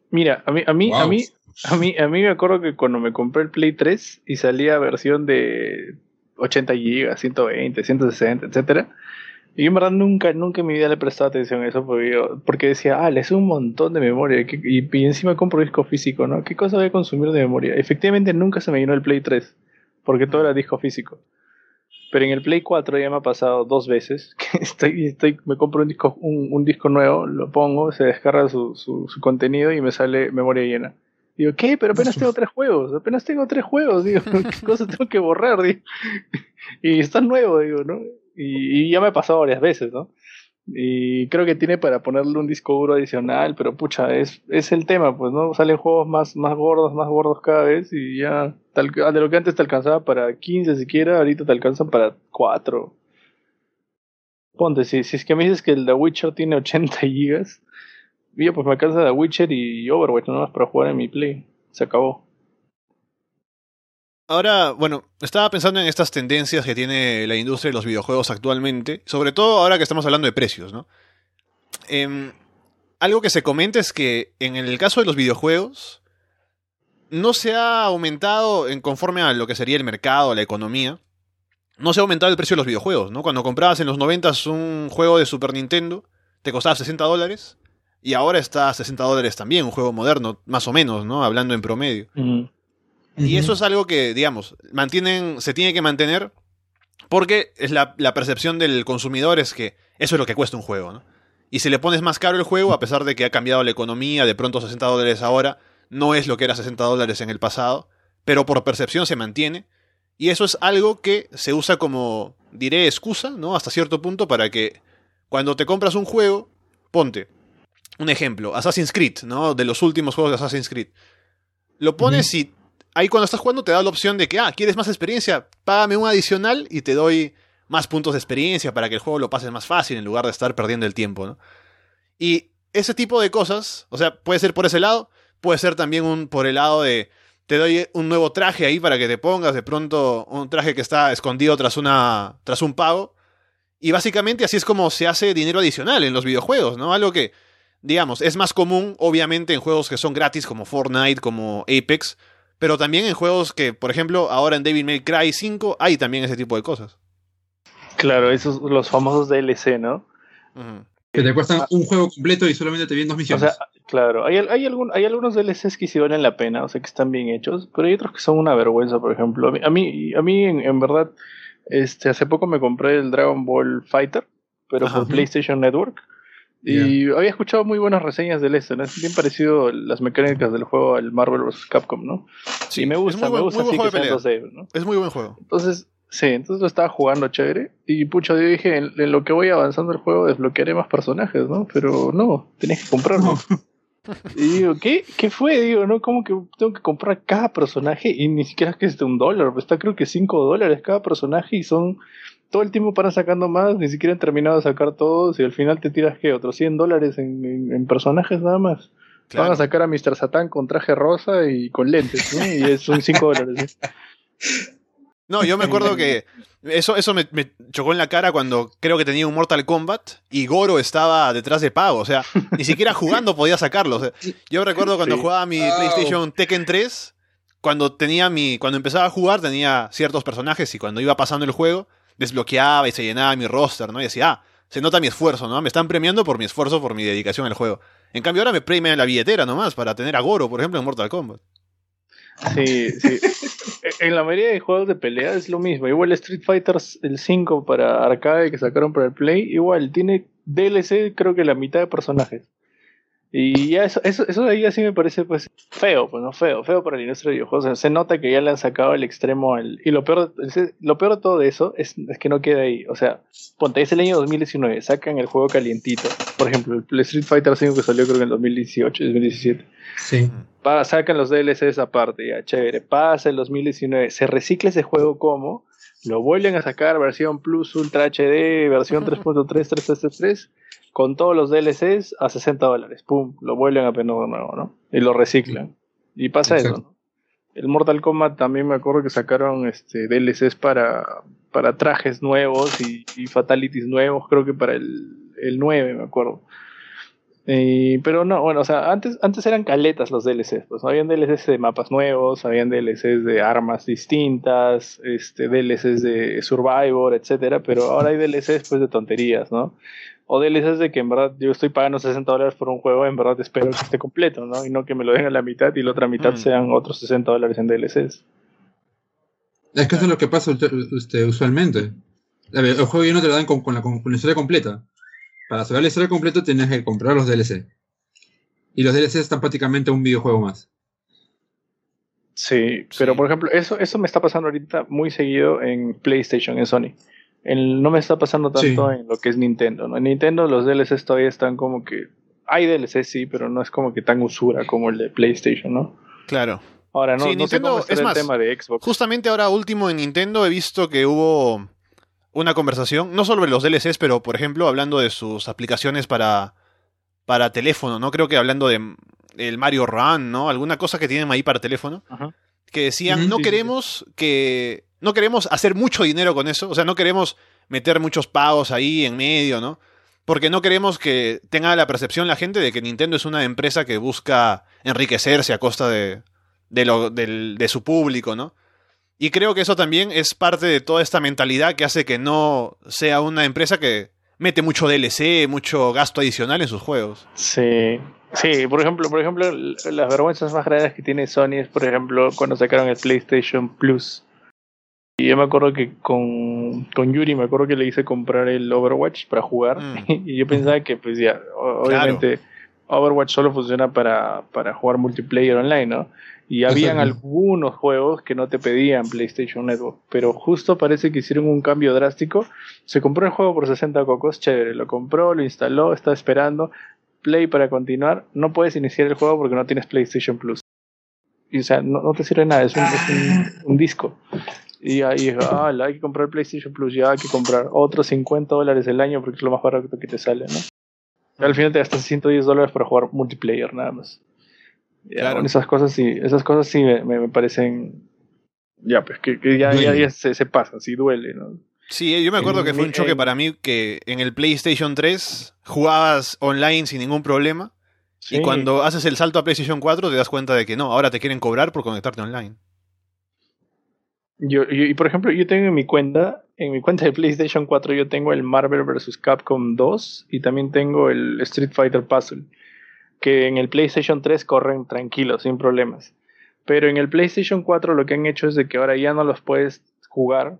Mira, a mí, a mí, a mí, a mí, a mí me acuerdo que cuando me compré el Play 3 y salía versión de 80 GB, 120, 160, etcétera, y yo en verdad nunca, nunca en mi vida le he prestado atención a eso porque, decía, ah, le es un montón de memoria y, encima compro disco físico, ¿no? ¿Qué cosa voy a consumir de memoria? Efectivamente nunca se me llenó el Play 3 porque todo era disco físico. Pero en el Play 4 ya me ha pasado dos veces que estoy, estoy, me compro un disco, un, disco nuevo, lo pongo, se descarga su, su, contenido y me sale memoria llena. Digo, ¿qué? Pero apenas tengo tres juegos, apenas tengo tres juegos, digo, ¿qué cosa tengo que borrar? Digo? Y está nuevo, digo, ¿no? Y, ya me ha pasado varias veces, ¿no? Y creo que tiene para ponerle un disco duro adicional, pero pucha, es, es el tema, pues, ¿no? Salen juegos más, más gordos, más gordos cada vez y ya, tal, de lo que antes te alcanzaba para 15 siquiera, ahorita te alcanzan para 4. Ponte, si, si es que me dices que el The Witcher tiene 80 gigas, yo pues me alcanza The Witcher y Overwatch más para jugar en mi Play. Se acabó. Ahora, bueno, estaba pensando en estas tendencias que tiene la industria de los videojuegos actualmente, sobre todo ahora que estamos hablando de precios, ¿no? Em, algo que se comenta es que en el caso de los videojuegos no se ha aumentado en conforme a lo que sería el mercado, la economía, no se ha aumentado el precio de los videojuegos, ¿no? Cuando comprabas en los 90 un juego de Super Nintendo, te costaba 60 dólares y ahora está a 60 dólares también, un juego moderno, más o menos, ¿no? Hablando en promedio. Y eso es algo que, digamos, mantienen, se tiene que mantener porque es la, percepción del consumidor es que eso es lo que cuesta un juego, ¿no? Y si le pones más caro el juego, a pesar de que ha cambiado la economía, de pronto 60 dólares ahora, no es lo que era 60 dólares en el pasado, pero por percepción se mantiene. Y eso es algo que se usa como, diré, excusa, ¿no? Hasta cierto punto para que cuando te compras un juego, ponte, un ejemplo, Assassin's Creed, ¿no? De los últimos juegos de Assassin's Creed. Lo pones y ahí cuando estás jugando te da la opción de que, ah, ¿quieres más experiencia? Págame un adicional y te doy más puntos de experiencia para que el juego lo pases más fácil en lugar de estar perdiendo el tiempo, ¿no? Y ese tipo de cosas, o sea, puede ser por ese lado, puede ser también un, por el lado de te doy un nuevo traje ahí para que te pongas de pronto un traje que está escondido tras una tras un pago y básicamente así es como se hace dinero adicional en los videojuegos, ¿no? Algo que digamos es más común obviamente en juegos que son gratis como Fortnite, como Apex, pero también en juegos que, por ejemplo, ahora en Devil May Cry 5 hay también ese tipo de cosas. Claro, esos los famosos DLC, ¿no? Que te cuestan un juego completo y solamente te vienen dos misiones. O sea, claro, hay, hay, algún, hay algunos DLCs que sí valen la pena, o sea, que están bien hechos, pero hay otros que son una vergüenza, por ejemplo. A mí, a mí, en, verdad, este, hace poco me compré el Dragon Ball Fighter, pero por PlayStation Network. Y había escuchado muy buenas reseñas del este, ¿no? Es bien parecido las mecánicas del juego al Marvel vs. Capcom, ¿no? Sí, me gusta, me gusta así que ¿no? Es muy buen juego. Entonces, sí, entonces lo estaba jugando chévere. Y pucha, yo dije, en, lo que voy avanzando el juego desbloquearé más personajes, ¿no? Pero no, tenés que comprarlo. Y digo, ¿qué? ¿Qué fue? Digo, ¿no? ¿Cómo que tengo que comprar cada personaje? Y ni siquiera es que esté un dólar, pues está creo que cinco dólares cada personaje y son todo el tiempo para sacando más, ni siquiera han terminado de sacar todos y al final te tiras que otros 100 dólares en, personajes nada más. Van a sacar a Mr. Satan con traje rosa y con lentes, ¿no? y es un 5 dólares. No, yo me acuerdo que eso, eso me, chocó en la cara cuando creo que tenía un Mortal Kombat y Goro estaba detrás de pago. O sea, ni siquiera jugando podía sacarlo. yo recuerdo cuando jugaba mi PlayStation Tekken 3, cuando tenía mi. Cuando empezaba a jugar tenía ciertos personajes y cuando iba pasando el juego, desbloqueaba y se llenaba mi roster, ¿no? Y decía, ah, se nota mi esfuerzo, ¿no? Me están premiando por mi esfuerzo, por mi dedicación al juego. En cambio ahora me premian la billetera nomás para tener a Goro, por ejemplo, en Mortal Kombat. Sí, sí. en la mayoría de juegos de pelea es lo mismo. Igual Street Fighter el 5 para arcade que sacaron para el Play, igual tiene DLC creo que la mitad de personajes. Y ya eso, eso, eso de ahí así me parece pues feo, pues no feo, feo para la industria de videojuegos. se nota que ya le han sacado el extremo al, y lo peor, lo peor de todo eso es, es, que no queda ahí. O sea, ponte, es el año 2019, sacan el juego calientito. Por ejemplo, el Street Fighter 5 que salió creo que en 2018, 2017. Sí. sacan los DLCs aparte, ya, chévere. Pasa el 2019, se recicla ese juego como lo vuelven a sacar versión Plus Ultra HD, versión 3.3, con todos los DLCs a 60 dólares. Pum, lo vuelven a poner de nuevo, ¿no? Y lo reciclan. Y pasa eso, ¿no? El Mortal Kombat también me acuerdo que sacaron este, DLCs para, para trajes nuevos y, fatalities nuevos, creo que para el, el 9, me acuerdo. pero no, bueno, o sea, antes, antes eran caletas los DLCs, pues habían DLCs de mapas nuevos, habían DLCs de armas distintas, este, DLCs de Survivor, etcétera, pero ahora hay DLCs pues de tonterías, ¿no? O DLCs de que en verdad yo estoy pagando 60 dólares por un juego, en verdad espero que esté completo, ¿no? Y no que me lo den a la mitad y la otra mitad mm. sean otros 60 dólares en DLCs. Es que eso es lo que pasa este, usualmente. el juego ya no te lo dan con, la, historia completa. Para saber la historia completa tienes que comprar los DLC. Y los DLC están prácticamente un videojuego más. Sí, pero por ejemplo, eso, eso me está pasando ahorita muy seguido en PlayStation, en Sony no me está pasando tanto en lo que es Nintendo. ¿no? En Nintendo los DLCs todavía están como que. Hay DLC, sí, pero no es como que tan usura como el de PlayStation, ¿no? Claro. Ahora, no, Nintendo, es más, el tema de Xbox. Justamente ahora último en Nintendo he visto que hubo una conversación, no solo sobre los DLCs, pero por ejemplo hablando de sus aplicaciones para, para teléfono, ¿no? Creo que hablando de el Mario Run, ¿no? Alguna cosa que tienen ahí para teléfono. Que decían, no queremos que no queremos hacer mucho dinero con eso, o sea, no queremos meter muchos pagos ahí en medio, ¿no? Porque no queremos que tenga la percepción la gente de que Nintendo es una empresa que busca enriquecerse a costa de, de, lo, de su público, ¿no? Y creo que eso también es parte de toda esta mentalidad que hace que no sea una empresa que mete mucho DLC, mucho gasto adicional en sus juegos. Sí, sí, por ejemplo, por ejemplo, las vergüenzas más grandes que tiene Sony es, por ejemplo, cuando sacaron el PlayStation Plus. Y yo me acuerdo que con, con, Yuri, me acuerdo que le hice comprar el Overwatch para jugar. Mm. y yo pensaba que, pues ya, obviamente, Overwatch solo funciona para, para jugar multiplayer online, ¿no? Y habían algunos juegos que no te pedían PlayStation Network, pero justo parece que hicieron un cambio drástico. Se compró el juego por 60 cocos, chévere, lo compró, lo instaló, está esperando, play para continuar. No puedes iniciar el juego porque no tienes PlayStation Plus. Y o sea, no, te sirve nada, es un, es un disco. Y ahí ah, hay que comprar PlayStation Plus, ya hay que comprar otros 50 dólares el año porque es lo más barato que te sale, ¿no? Y al final te gastas 110 dólares para jugar multiplayer, nada más. claro. esas cosas sí, esas cosas sí me, me, parecen. Ya, pues que, ya, ya, se, se pasa, sí duele, ¿no? Sí, yo me acuerdo que fue un choque para mí que en el PlayStation 3 jugabas online sin ningún problema. Y cuando haces el salto a PlayStation 4 te das cuenta de que no, ahora te quieren cobrar por conectarte online. Yo, y por ejemplo, yo tengo en mi cuenta, en mi cuenta de PlayStation 4, yo tengo el Marvel vs. Capcom 2 y también tengo el Street Fighter Puzzle, que en el PlayStation 3 corren tranquilos, sin problemas. Pero en el PlayStation 4 lo que han hecho es de que ahora ya no los puedes jugar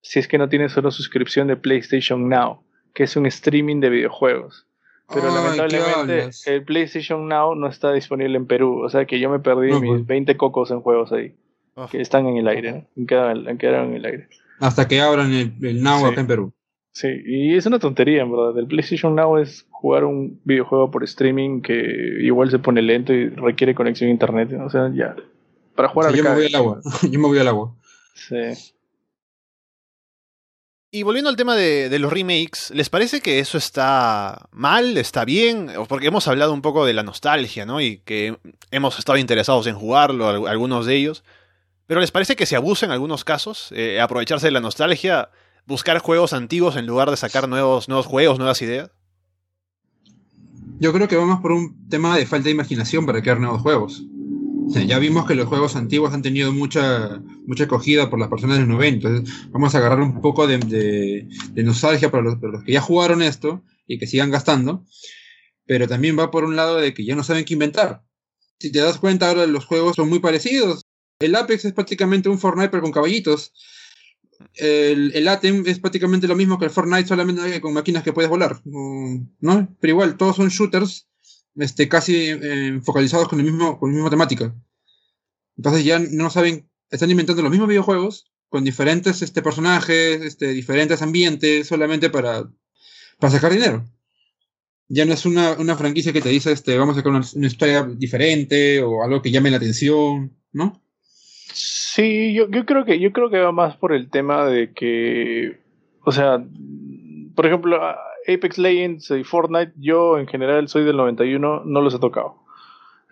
si es que no tienes solo suscripción de PlayStation Now, que es un streaming de videojuegos. Pero lamentablemente el PlayStation Now no está disponible en Perú, o sea que yo me perdí mis 20 pues. cocos en juegos ahí. Ah. que están en el aire, ¿no? Quedaron, en el aire. Hasta que abran el, el Now acá en Perú. Sí, y es una tontería, en verdad. El PlayStation Now es jugar un videojuego por streaming que igual se pone lento y requiere conexión a internet. O sea, ya. Para jugar Yo me voy al agua. yo me voy al agua. Sí. Y volviendo al tema de, de, los remakes, ¿les parece que eso está mal? ¿Está bien? Porque hemos hablado un poco de la nostalgia, ¿no? Y que hemos estado interesados en jugarlo, algunos de ellos. Pero ¿les parece que se abusa en algunos casos? Eh, aprovecharse de la nostalgia, buscar juegos antiguos en lugar de sacar nuevos, nuevos juegos, nuevas ideas. Yo creo que vamos por un tema de falta de imaginación para crear nuevos juegos. ya vimos que los juegos antiguos han tenido mucha, mucha acogida por las personas del 90. Entonces, vamos a agarrar un poco de, nostalgia para los, para los, que ya jugaron esto y que sigan gastando. Pero también va por un lado de que ya no saben qué inventar. Si te das cuenta, ahora los juegos son muy parecidos. El Apex es prácticamente un Fortnite pero con caballitos. El, el Atem es prácticamente lo mismo que el Fortnite, solamente con máquinas que puedes volar. Mm, ¿No? Pero igual, todos son shooters este, casi eh, focalizados con, el mismo, con la misma temática. Entonces ya no saben, están inventando los mismos videojuegos con diferentes este, personajes, este, diferentes ambientes, solamente para, para sacar dinero. Ya no es una, una franquicia que te dice, este, vamos a sacar una, una historia diferente o algo que llame la atención, ¿no? Sí, yo, yo creo que yo creo que va más por el tema de que, o sea, por ejemplo, Apex Legends y Fortnite, yo en general soy del 91, no los he tocado.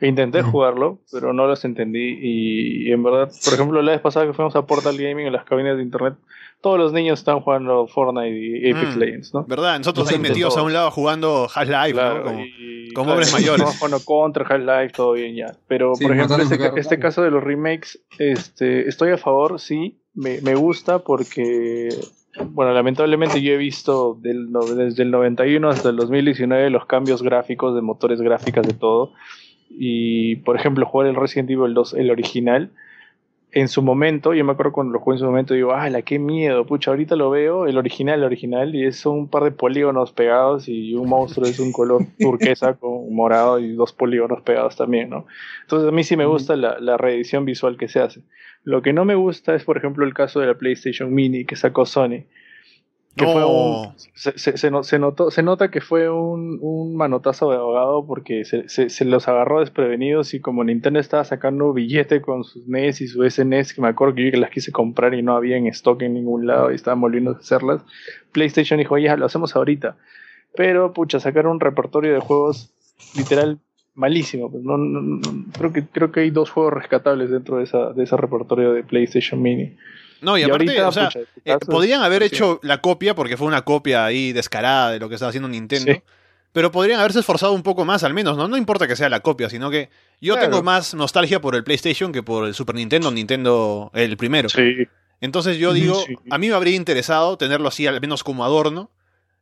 Intenté jugarlo, pero no los entendí. Y, en verdad, por ejemplo, la vez pasada que fuimos a Portal Gaming en las cabinas de internet, todos los niños están jugando Fortnite y Apex mm. Legends, ¿no? ¿Verdad? Nosotros ahí metidos a un lado jugando Half-Life, ¿no? Como, como hombres mayores. Bueno, contra Half-Life, todo bien ya. Pero, por ejemplo, este, este caso de los remakes, este, estoy a favor, sí. Me, me gusta porque bueno, lamentablemente yo he visto desde el 91 hasta el 2019 los cambios gráficos de motores gráficas de todo. Y, por ejemplo, jugar el Resident Evil 2, el original, en su momento, yo me acuerdo cuando lo jugué en su momento, digo, ¡ah, qué miedo! Pucha, ahorita lo veo, el original, el original, y es un par de polígonos pegados y un monstruo es un color turquesa con morado y dos polígonos pegados también, ¿no? Entonces a mí sí me gusta la, la reedición visual que se hace. Lo que no me gusta es, por ejemplo, el caso de la PlayStation Mini que sacó Sony que fue un, se, se, se, notó, se nota que fue un, un manotazo de abogado porque se, se, los agarró desprevenidos y como Nintendo estaba sacando billete con sus NES y su SNES, que me acuerdo que yo las quise comprar y no había en stock en ningún lado y estaban volviendo a hacerlas, PlayStation dijo, ya lo hacemos ahorita. Pero, pucha, sacaron un repertorio de juegos literal malísimo. Pues, no, creo, que, creo que hay dos juegos rescatables dentro de, esa, de ese repertorio de PlayStation Mini. No, y, aparte, o sea, eh, podrían haber hecho la copia, porque fue una copia ahí descarada de lo que estaba haciendo Nintendo. Pero podrían haberse esforzado un poco más, al menos, ¿no? No importa que sea la copia, sino que yo tengo más nostalgia por el PlayStation que por el Super Nintendo, Nintendo el primero. Sí. Entonces yo digo, a mí me habría interesado tenerlo así, al menos como adorno,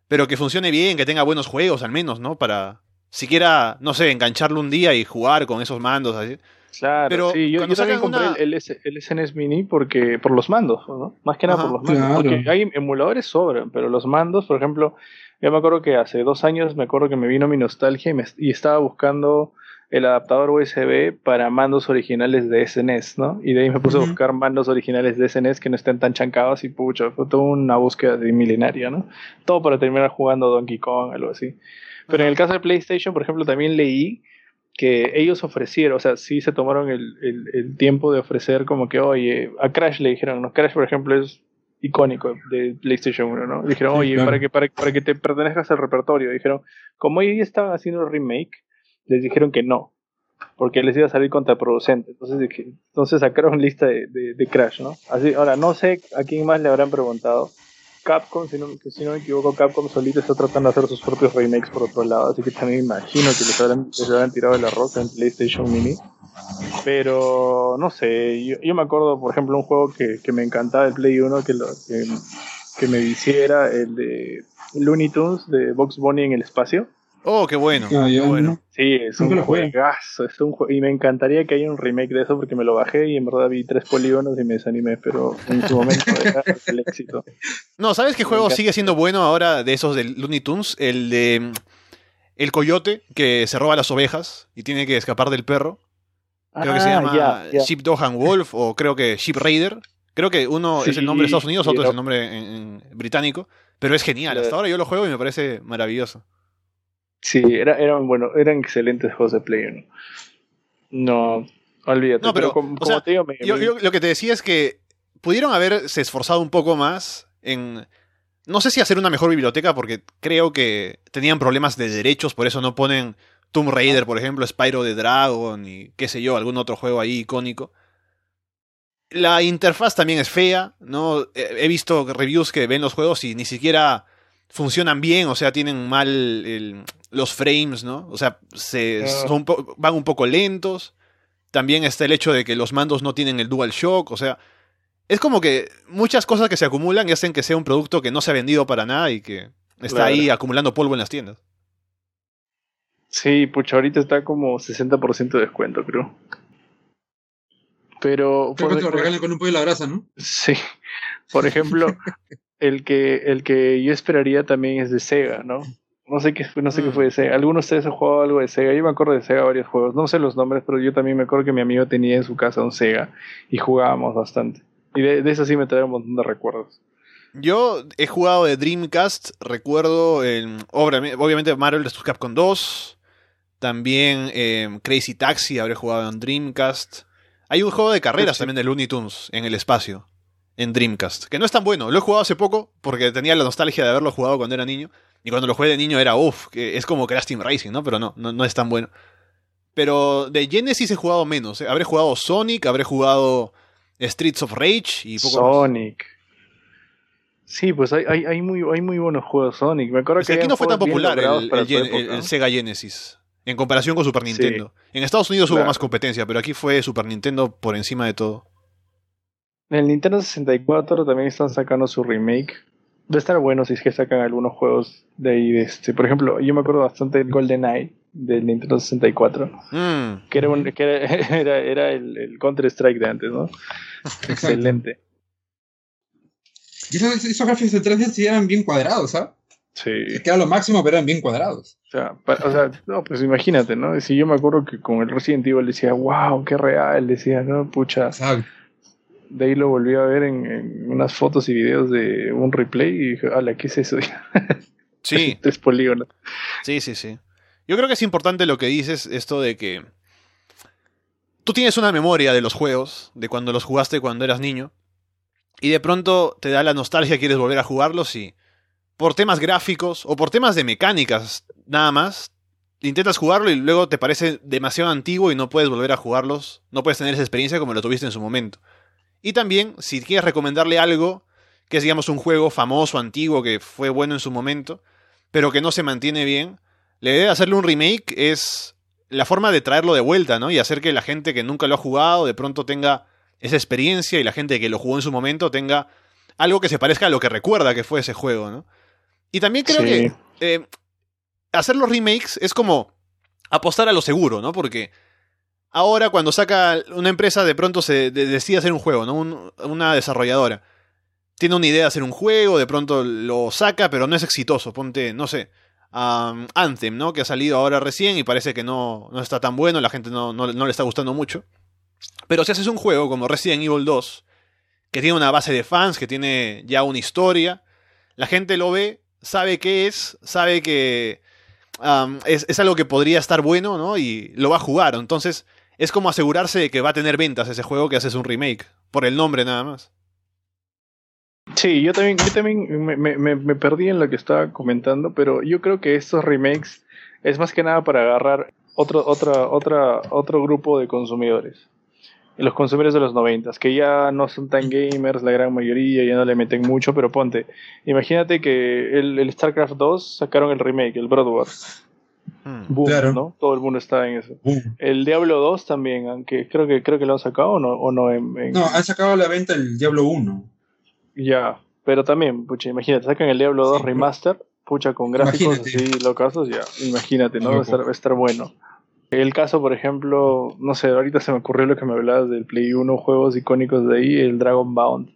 pero que funcione bien, que tenga buenos juegos, al menos, ¿no? Para siquiera, no sé, engancharlo un día y jugar con esos mandos así. Claro, pero sí, yo, también compré el, el, SNES Mini porque, por los mandos, ¿no? Más que nada por los mandos. Porque hay emuladores sobran, pero los mandos, por ejemplo, yo me acuerdo que hace dos años me acuerdo que me vino mi nostalgia y, me, y estaba buscando el adaptador USB para mandos originales de SNES, ¿no? Y de ahí me puse a buscar mandos originales de SNES que no estén tan chancados y pucha, fue toda una búsqueda de milenaria, ¿no? Todo para terminar jugando Donkey Kong, algo así. Pero en el caso de PlayStation, por ejemplo, también leí que ellos ofrecieron, o sea, sí se tomaron el, el, tiempo de ofrecer como que, oye, a Crash le dijeron, ¿no? Crash, por ejemplo, es icónico de PlayStation 1, ¿no? Dijeron, oye, para, que, para, para que te pertenezcas al repertorio, dijeron, como ellos estaban haciendo el remake, les dijeron que no, porque les iba a salir contraproducente. Entonces, entonces sacaron lista de, de, de Crash, ¿no? Así, ahora, no sé a quién más le habrán preguntado, Capcom, si no, si no me equivoco, Capcom solito está tratando de hacer sus propios remakes por otro lado, así que también imagino que les habrán, les tirado de la roca en PlayStation Mini. Pero no sé, yo, me acuerdo, por ejemplo, un juego que, que me encantaba de Play 1 que, lo, que, que me hiciera el de Looney Tunes de Box Bunny en el espacio. Oh, qué bueno. qué bueno. Sí, es un juegazo. Es un y me encantaría que haya un remake de eso porque me lo bajé y en verdad vi tres polígonos y me desanimé, pero en su momento era el éxito. No, ¿sabes qué juego sigue siendo bueno ahora de esos de Looney Tunes? El de mm, El Coyote que se roba las ovejas y tiene que escapar del perro. Creo que se ah, llama Sheep Dog and Wolf o creo que Sheep Raider. Creo que uno es el nombre de Estados Unidos, otro es el nombre británico. Pero es genial. Hasta ahora yo lo juego y me parece maravilloso. Sí, era, eran, bueno, eran excelentes juegos de Play No, olvídate. No, pero, como, te digo, yo, lo que te decía es que pudieron haberse esforzado un poco más en... No sé si hacer una mejor biblioteca, porque creo que tenían problemas de derechos, por eso no ponen Tomb Raider, por ejemplo, Spyro the Dragon y qué sé yo, algún otro juego ahí icónico. La interfaz también es fea, ¿no? He visto reviews que ven los juegos y ni siquiera funcionan bien, o sea, tienen mal los frames, ¿no? O sea, se, van un poco lentos. También está el hecho de que los mandos no tienen el Dual Shock, o sea, es como que muchas cosas que se acumulan y hacen que sea un producto que no se ha vendido para nada y que está ahí acumulando polvo en las tiendas. Sí, pucha, ahorita está como 60% de descuento, creo. Pero. Creo que te lo regalan con un pollo de la grasa, ¿no? Sí. Por ejemplo, el que, el que yo esperaría también es de Sega, ¿no? No sé qué, no sé qué fue de Sega. ¿Algunos de ustedes han jugado algo de Sega? Yo me acuerdo de Sega varios juegos. No sé los nombres, pero yo también me acuerdo que mi amigo tenía en su casa un Sega y jugábamos bastante. Y de, eso sí me trae un montón de recuerdos. Yo he jugado de Dreamcast, recuerdo el, obviamente Marvel vs. Capcom 2, también em, Crazy Taxi habré jugado en Dreamcast. Hay un juego de carreras también de Looney Tunes en el espacio, en Dreamcast, que no es tan bueno. Lo he jugado hace poco porque tenía la nostalgia de haberlo jugado cuando era niño. Y cuando lo jugué de niño era, uff, es como Crash Team Racing, ¿no? Pero no, no, es tan bueno. Pero de Genesis he jugado menos. ¿eh? Habré jugado Sonic, habré jugado Streets of Rage y poco Sonic. Sí, pues hay, hay, muy, hay muy buenos juegos Sonic. Me acuerdo que, aquí no fue tan popular el, Sega Genesis en comparación con Super Nintendo. En Estados Unidos hubo más competencia, pero aquí fue Super Nintendo por encima de todo. En el Nintendo 64 también están sacando su remake. Debe estar bueno si es que sacan algunos juegos de ahí. De este. Por ejemplo, yo me acuerdo bastante del GoldenEye del Nintendo 64. Mm. Que era, un, que era, era, el, Counter-Strike de antes, ¿no? Excelente. Y esos, esos gráficos de 3D sí eran bien cuadrados, ¿sabes? Sí. Es que era lo máximo, pero eran bien cuadrados. O sea, o sea, no, pues imagínate, ¿no? Si yo me acuerdo que con el Resident Evil decía, wow, qué real, decía, no, pucha. De ahí lo volví a ver en, unas fotos y videos de un replay y dije, ala, ¿qué es eso? Sí. Tres polígonos. Sí, sí, sí. Yo creo que es importante lo que dices, esto de que tú tienes una memoria de los juegos, de cuando los jugaste cuando eras niño, y de pronto te da la nostalgia, quieres volver a jugarlos y por temas gráficos o por temas de mecánicas nada más, intentas jugarlo y luego te parece demasiado antiguo y no puedes volver a jugarlos, no puedes tener esa experiencia como lo tuviste en su momento. Y también, si quieres recomendarle algo, que es digamos un juego famoso, antiguo, que fue bueno en su momento, pero que no se mantiene bien, la idea de hacerle un remake es la forma de traerlo de vuelta, ¿no? Y hacer que la gente que nunca lo ha jugado de pronto tenga esa experiencia y la gente que lo jugó en su momento tenga algo que se parezca a lo que recuerda que fue ese juego, ¿no? Y también creo que eh, hacer los remakes es como apostar a lo seguro, ¿no? Porque ahora cuando saca una empresa de pronto se decide hacer un juego, ¿no? una desarrolladora. Tiene una idea de hacer un juego, de pronto lo saca, pero no es exitoso. Ponte, no sé, Anthem, ¿no? Que ha salido ahora recién y parece que no, no está tan bueno, la gente no, no, le está gustando mucho. Pero si haces un juego como Resident Evil 2, que tiene una base de fans, que tiene ya una historia, la gente lo ve sabe qué es, sabe que es, algo que podría estar bueno, ¿no? Y lo va a jugar. Entonces, es como asegurarse de que va a tener ventas ese juego que haces un remake, por el nombre nada más. Sí, yo también, yo también me, perdí en lo que estaba comentando, pero yo creo que estos remakes es más que nada para agarrar otro, otra, otra, otro grupo de consumidores los consumidores de los noventas, que ya no son tan gamers, la gran mayoría, ya no le meten mucho, pero ponte, imagínate que el, StarCraft 2 sacaron el remake, el Broad Boom, ¿no? Todo el mundo está en eso. El Diablo 2 también, aunque creo que creo que lo han sacado o no, o no No, han sacado a la venta el Diablo 1. Ya, pero también, pucha, imagínate, sacan el Diablo 2 remaster, pucha, con gráficos así locazos, ya, imagínate, ¿no? Va a estar bueno. El caso, por ejemplo, no sé, ahorita se me ocurrió lo que me hablabas del Play 1, juegos icónicos de ahí, el Dragon Bound.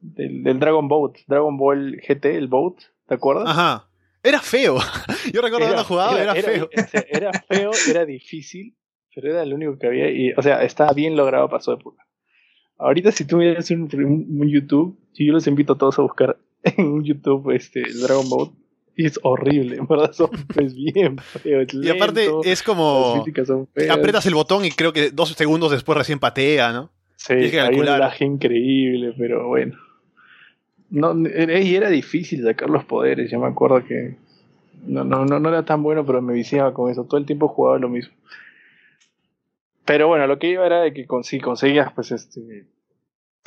Del, Dragon Boat, Dragon Ball GT, el Boat, ¿te acuerdas? Ajá. Era feo. Yo recuerdo haberlo jugado, era, feo. Era, feo, era difícil, pero era lo único que había. Y, o sea, estaba bien logrado, pasó de puta. Ahorita, si tú miras un, un, YouTube, yo los invito a todos a buscar en un YouTube este, Dragon Boat y es horrible, en verdad son pues bien y aparte es como apretas el botón y creo que dos segundos después recién patea, ¿no? Sí, hay un lag increíble, pero bueno. No, y era difícil sacar los poderes, yo me acuerdo que no, no, no, era tan bueno, pero me viciaba con eso. Todo el tiempo jugaba lo mismo. Pero bueno, lo que iba era de que si conseguías, pues este,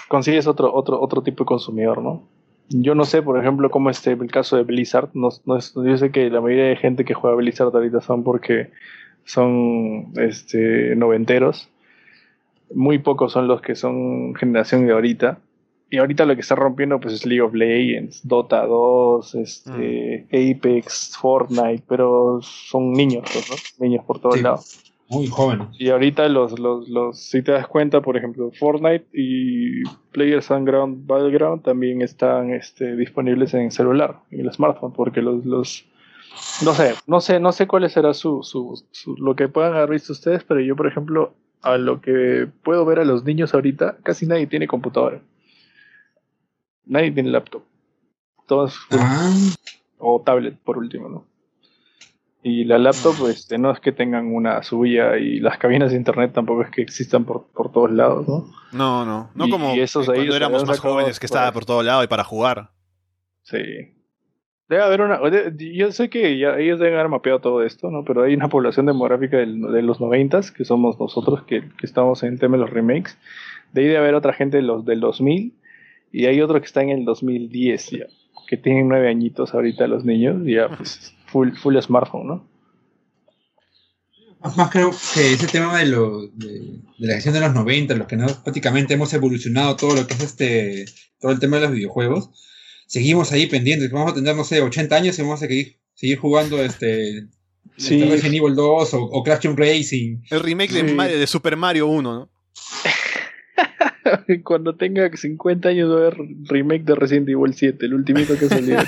consigues otro, otro, otro tipo de consumidor, ¿no? Yo no sé, por ejemplo, cómo es el caso de Blizzard. No, no yo sé que la mayoría de gente que juega Blizzard ahorita son porque son este, noventeros. Muy pocos son los que son generación de ahorita. Y ahorita lo que está rompiendo pues es League of Legends, Dota 2, este, mm. Apex, Fortnite, pero son niños, ¿no? Niños por todos lados. Muy jóvenes. Y ahorita los, los, los, si te das cuenta, por ejemplo, Fortnite y Players Ground Battleground también están este, disponibles en celular, en el smartphone, porque los, los no sé, no sé, no sé cuál será su, su, lo que puedan haber visto ustedes, pero yo, por ejemplo, a lo que puedo ver a los niños ahorita, casi nadie tiene computadora. Nadie tiene laptop. Todos ah. o tablet por último, ¿no? Y la laptop, pues, no es que tengan una suya y las cabinas de internet tampoco es que existan por, por todos lados, ¿no? No, no. No como cuando éramos más jóvenes que estaba por todos lados y para jugar. Sí. Debe haber una. Yo sé que ya ellos deben haber mapeado todo esto, ¿no? Pero hay una población demográfica de los noventas, que somos nosotros que, estamos en tema de los remakes. De ahí debe haber otra gente de los, del 2000. Y hay otro que está en el 2010 ya. Que tienen nueve añitos ahorita los niños. Ya, pues, full, full smartphone, ¿no? Más creo que ese tema de, lo, de, la gestión de los 90, los que no, prácticamente hemos evolucionado todo lo que es este, todo el tema de los videojuegos seguimos ahí pendientes. Vamos a tener, no sé, 80 años y vamos a seguir, seguir jugando este, sí. Resident Evil 2 o, Crash Team Racing. El remake de, de, Super Mario 1, ¿no? Cuando tenga 50 años va a haber remake de Resident Evil 7, el ultimito que salió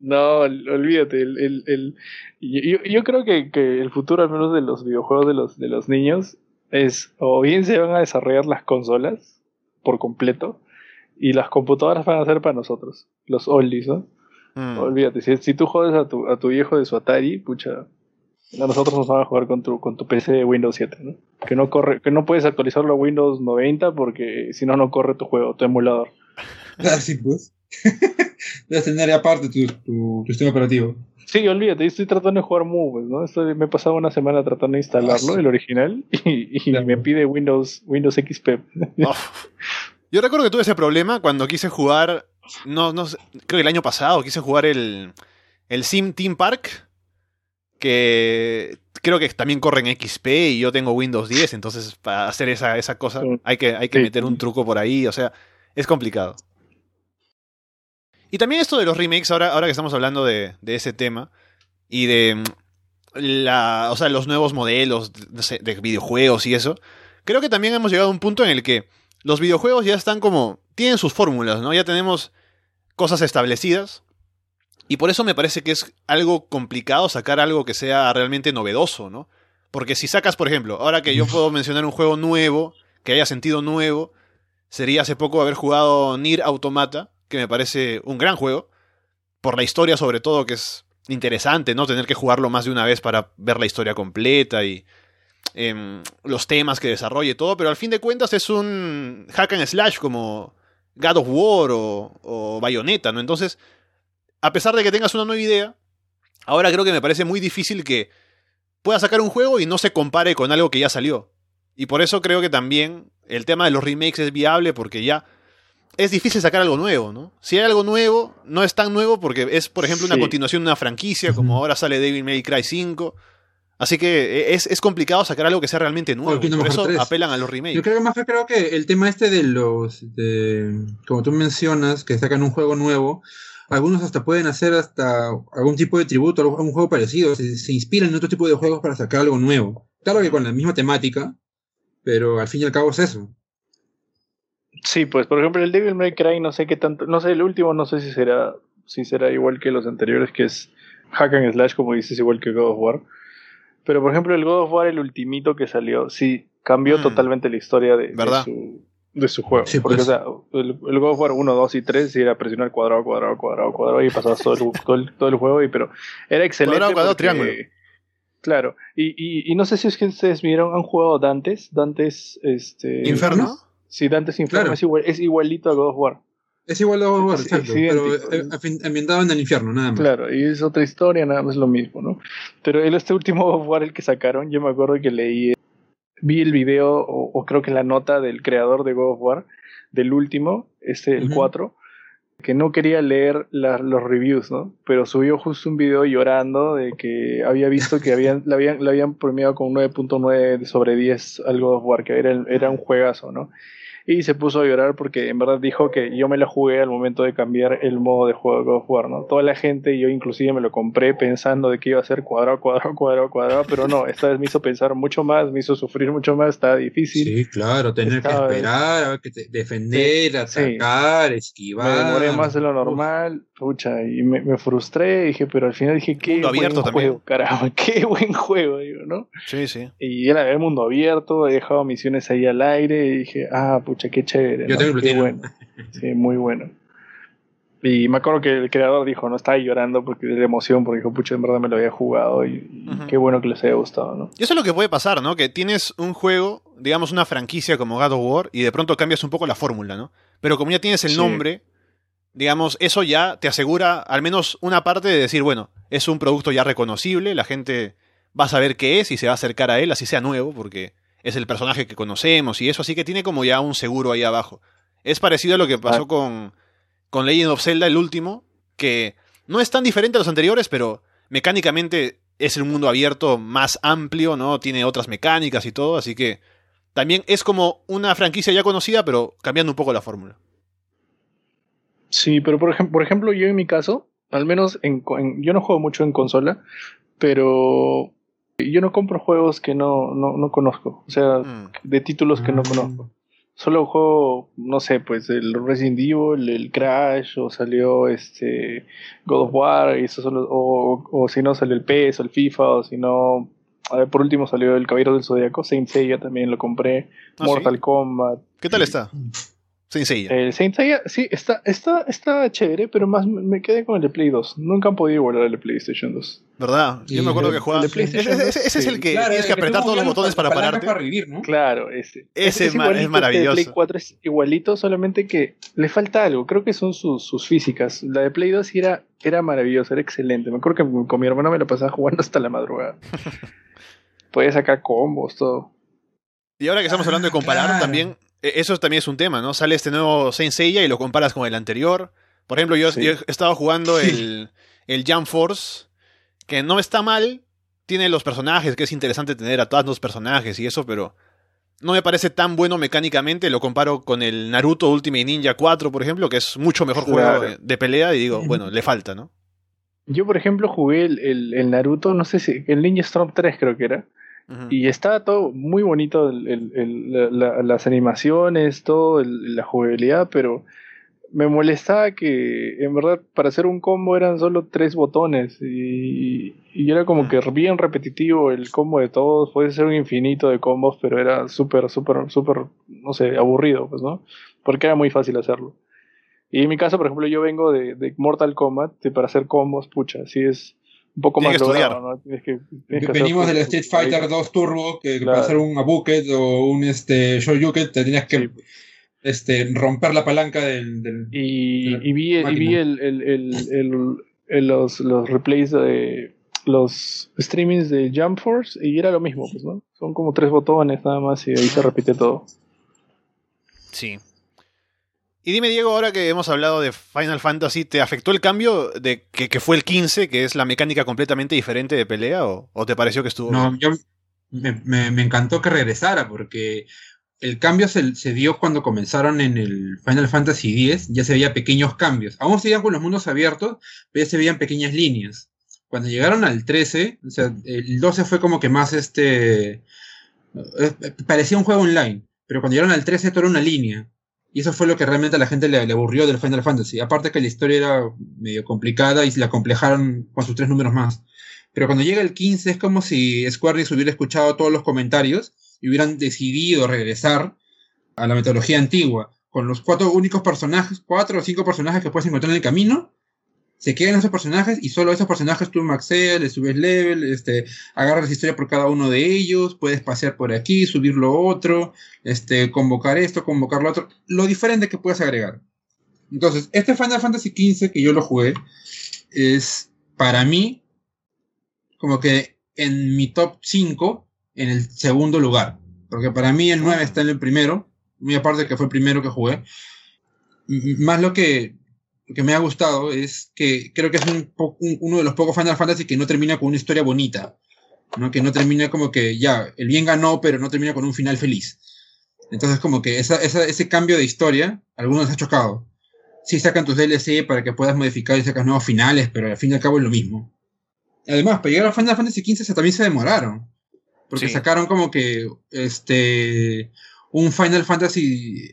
No, olvídate. El, el, el yo, yo, creo que, que, el futuro, al menos de los videojuegos de los, de los niños, es o bien se van a desarrollar las consolas por completo y las computadoras van a ser para nosotros, los oldies, ¿no? Mm. Olvídate, si, si, tú jodes a tu, a tu viejo de su Atari, pucha, a nosotros nos van a jugar con tu, con tu PC de Windows 7, ¿no? Que no corre, que no puedes actualizarlo a Windows 90 porque si no no corre tu juego, tu emulador. Así ah, pues. Debes tener aparte tu, tu, tu sistema operativo. Sí, olvídate, estoy tratando de jugar Moves, ¿no? me he pasado una semana tratando de instalarlo, ah, el original, y, me pide Windows, Windows XP. Yo recuerdo que tuve ese problema cuando quise jugar, no, no creo que el año pasado quise jugar el, el Sim Team Park, que creo que también corre en XP y yo tengo Windows 10, entonces para hacer esa, esa cosa hay que, hay que meter un truco por ahí, o sea, es complicado. Y también esto de los remakes, ahora, ahora que estamos hablando de, ese tema, y de mm, la, o sea, los nuevos modelos de, videojuegos y eso, creo que también hemos llegado a un punto en el que los videojuegos ya están como, tienen sus fórmulas, ¿no? Ya tenemos cosas establecidas. Y por eso me parece que es algo complicado sacar algo que sea realmente novedoso, ¿no? Porque si sacas, por ejemplo, ahora que yo puedo mencionar un juego nuevo, que haya sentido nuevo, sería hace poco haber jugado Nier Automata, que me parece un gran juego, por la historia sobre todo, que es interesante, ¿no? Tener que jugarlo más de una vez para ver la historia completa y em, los temas que desarrolle todo, pero al fin de cuentas es un hack and slash como God of War o, o Bayonetta, ¿no? Entonces, a pesar de que tengas una nueva idea, ahora creo que me parece muy difícil que puedas sacar un juego y no se compare con algo que ya salió. Y por eso creo que también el tema de los remakes es viable porque ya es difícil sacar algo nuevo, ¿no? Si hay algo nuevo, no es tan nuevo porque es, por ejemplo, una continuación de una franquicia, como ahora sale Devil May Cry 5. Así que es, complicado sacar algo que sea realmente nuevo. Por eso apelan a los remakes. Yo creo que más que creo que el tema este de los, como tú mencionas, que sacan un juego nuevo, algunos hasta pueden hacer hasta algún tipo de tributo a un juego parecido. Se, se inspiran en otro tipo de juegos para sacar algo nuevo. Claro que con la misma temática, pero al fin y al cabo es eso. Sí, pues por ejemplo el Devil May Cry no sé qué tanto, no sé el último no sé si será si será igual que los anteriores que es hack and slash como dices igual que God of War. Pero por ejemplo el God of War el ultimito que salió sí cambió mm. totalmente la historia de, su de su juego. Sí, Porque, pues. o sea, el, God of War 1, 2 y 3 sí era presionar cuadrado, cuadrado, cuadrado, cuadrado y pasabas todo el, todo, el, juego, y, pero era excelente. Cuadrado, cuadrado, triángulo. Claro, y, y, y, no sé si es que ustedes vieron, han jugado Dantes, Dantes, este... ¿Inferno? Sí, Dante's Inferno es, igual, es, igualito a God of War. Es igual a God of War, exacto, pero eh, ambientado en el infierno, nada más. Claro, y es otra historia, nada más lo mismo, ¿no? Pero el, este último God of War, el que sacaron, yo me acuerdo que leí, vi el video, o, creo que la nota del creador de God of War, del último, este, el 4, que no quería leer los reviews, ¿no? Pero subió justo un video llorando de que había visto que habían, le, habían, le habían premiado con 9.9 sobre 10 al God of War, que era, era un juegazo, ¿no? Y se puso a llorar porque en verdad dijo que yo me la jugué al momento de cambiar el modo de juego de God of War, ¿no? Toda la gente, yo inclusive me lo compré pensando de que iba a ser cuadrado, cuadrado, cuadrado, cuadrado, pero no, esta vez me hizo pensar mucho más, me hizo sufrir mucho más, estaba difícil. Sí, claro, tener que esperar, que defender, atacar, esquivar. Me demoré más de lo normal, pucha, y me, frustré, dije, pero al final dije, qué mundo buen juego, carajo, qué buen juego, digo, ¿no? Sí, sí. Y era el mundo abierto, he dejado misiones ahí al aire, y dije, ah, pucha, qué chévere. Yo tengo qué bueno. Sí, muy bueno. Y me acuerdo que el creador dijo, no estaba llorando porque de emoción, porque dijo, pucha, en verdad me lo había jugado y, qué bueno que les haya gustado, ¿no? Y eso es lo que puede pasar, ¿no? Que tienes un juego, digamos una franquicia como God of War y de pronto cambias un poco la fórmula, ¿no? Pero como ya tienes el nombre, digamos, eso ya te asegura al menos una parte de decir, bueno, es un producto ya reconocible, la gente va a saber qué es y se va a acercar a él, así sea nuevo, porque es el personaje que conocemos y eso, así que tiene como ya un seguro ahí abajo. Es parecido a lo que pasó con con Legend of Zelda, el último, que no es tan diferente a los anteriores, pero mecánicamente es un mundo abierto más amplio, ¿no? Tiene otras mecánicas y todo, así que también es como una franquicia ya conocida, pero cambiando un poco la fórmula. Sí, pero por, ejemplo, por ejemplo, yo en mi caso, al menos en, yo no juego mucho en consola, pero yo no compro juegos que no, no, conozco, o sea, mm. de títulos que no mm. conozco solo juego, no sé, pues el Resident Evil, el Crash, o salió este God of War, y eso solo, o, o si no salió el PES o el FIFA, o si no, a ver, por último salió el Caballero del Zodiaco, Saint Seiya también lo compré, ah, Mortal Kombat. ¿Qué tal está? Saint Seiya. El Saint Seiya, sí, está, está, está chévere, pero más me quedé con el de Play 2. Nunca han podido volver al de PlayStation 2. ¿Verdad? Yo me acuerdo que jugaba. Ese, ese, es el que tienes que apretar todos los botones para pararte. Para revivir, ¿no? Claro, ese. Ese es, es, maravilloso. El de Play 4 es igualito, solamente que le falta algo. Creo que son sus, sus físicas. La de Play 2 era, era maravillosa, era excelente. Me acuerdo que con mi hermano me la pasaba jugando hasta la madrugada. Podía sacar combos, todo. Y ahora que estamos hablando de comparar, también eso también es un tema, ¿no? Sale este nuevo Saint Seiya y lo comparas con el anterior. Por ejemplo, yo, he estado jugando el, el Jump Force, que no está mal, tiene los personajes, que es interesante tener a todos los personajes y eso, pero no me parece tan bueno mecánicamente. Lo comparo con el Naruto Ultimate Ninja 4, por ejemplo, que es mucho mejor juego de, pelea y digo, bueno, le falta, ¿no? Yo, por ejemplo, jugué el, el Naruto, no sé si, el Ninja Storm 3 creo que era. Y estaba todo muy bonito, las animaciones, todo, la jugabilidad, pero me molestaba que en verdad para hacer un combo eran solo tres botones y, era como que bien repetitivo el combo de todos, puede ser un infinito de combos, pero era súper, súper, súper, no sé, aburrido, pues, ¿no? Porque era muy fácil hacerlo. Y en mi caso, por ejemplo, yo vengo de, de Mortal Kombat, y para hacer combos, pucha, así es un poco más estudiar. ¿no? Venimos del Street Fighter 2 Turbo, que para hacer un Abuket o un este, Shoryuken te tenías que este, romper la palanca del... y, y, vi, y vi el, el, el, los, los replays de los streamings de Jump Force y era lo mismo, pues, ¿no? Son como tres botones nada más y ahí se repite todo. Sí. Y dime, Diego, ahora que hemos hablado de Final Fantasy, ¿te afectó el cambio de que, fue el 15, que es la mecánica completamente diferente de pelea, o, te pareció que estuvo.? No, yo me, encantó que regresara, porque el cambio se, dio cuando comenzaron en el Final Fantasy X, ya se veía pequeños cambios. Aún seguían con los mundos abiertos, pero ya se veían pequeñas líneas. Cuando llegaron al 13, o sea, el 12 fue como que más este. Eh, parecía un juego online, pero cuando llegaron al 13 todo era una línea. Y eso fue lo que realmente a la gente le, aburrió del Final Fantasy. Aparte que la historia era medio complicada y la complejaron con sus tres números más. Pero cuando llega el 15 es como si Square Enix hubiera escuchado todos los comentarios y hubieran decidido regresar a la metodología antigua. Con los cuatro únicos personajes, cuatro o cinco personajes que puedes encontrar en el camino, se quedan esos personajes y solo esos personajes tú maxeas, le subes level, este, agarras historia por cada uno de ellos, puedes pasear por aquí, subir lo otro, este, convocar esto, convocar lo otro, lo diferente que puedes agregar. Entonces, este Final Fantasy XV que yo lo jugué es para mí como que en mi top 5 en el segundo lugar, porque para mí el 9 está en el primero, muy aparte que fue el primero que jugué. Más lo que que me ha gustado es que creo que es un, uno de los pocos Final Fantasy que no termina con una historia bonita. ¿no? Que no termina como que ya, el bien ganó, pero no termina con un final feliz. Entonces, como que esa, ese cambio de historia, algunos ha chocado. Sí sacan tus DLC para que puedas modificar y sacas nuevos finales, pero al fin y al cabo es lo mismo. Además, para llegar a Final Fantasy XV también se demoraron. Porque sacaron como que este un Final Fantasy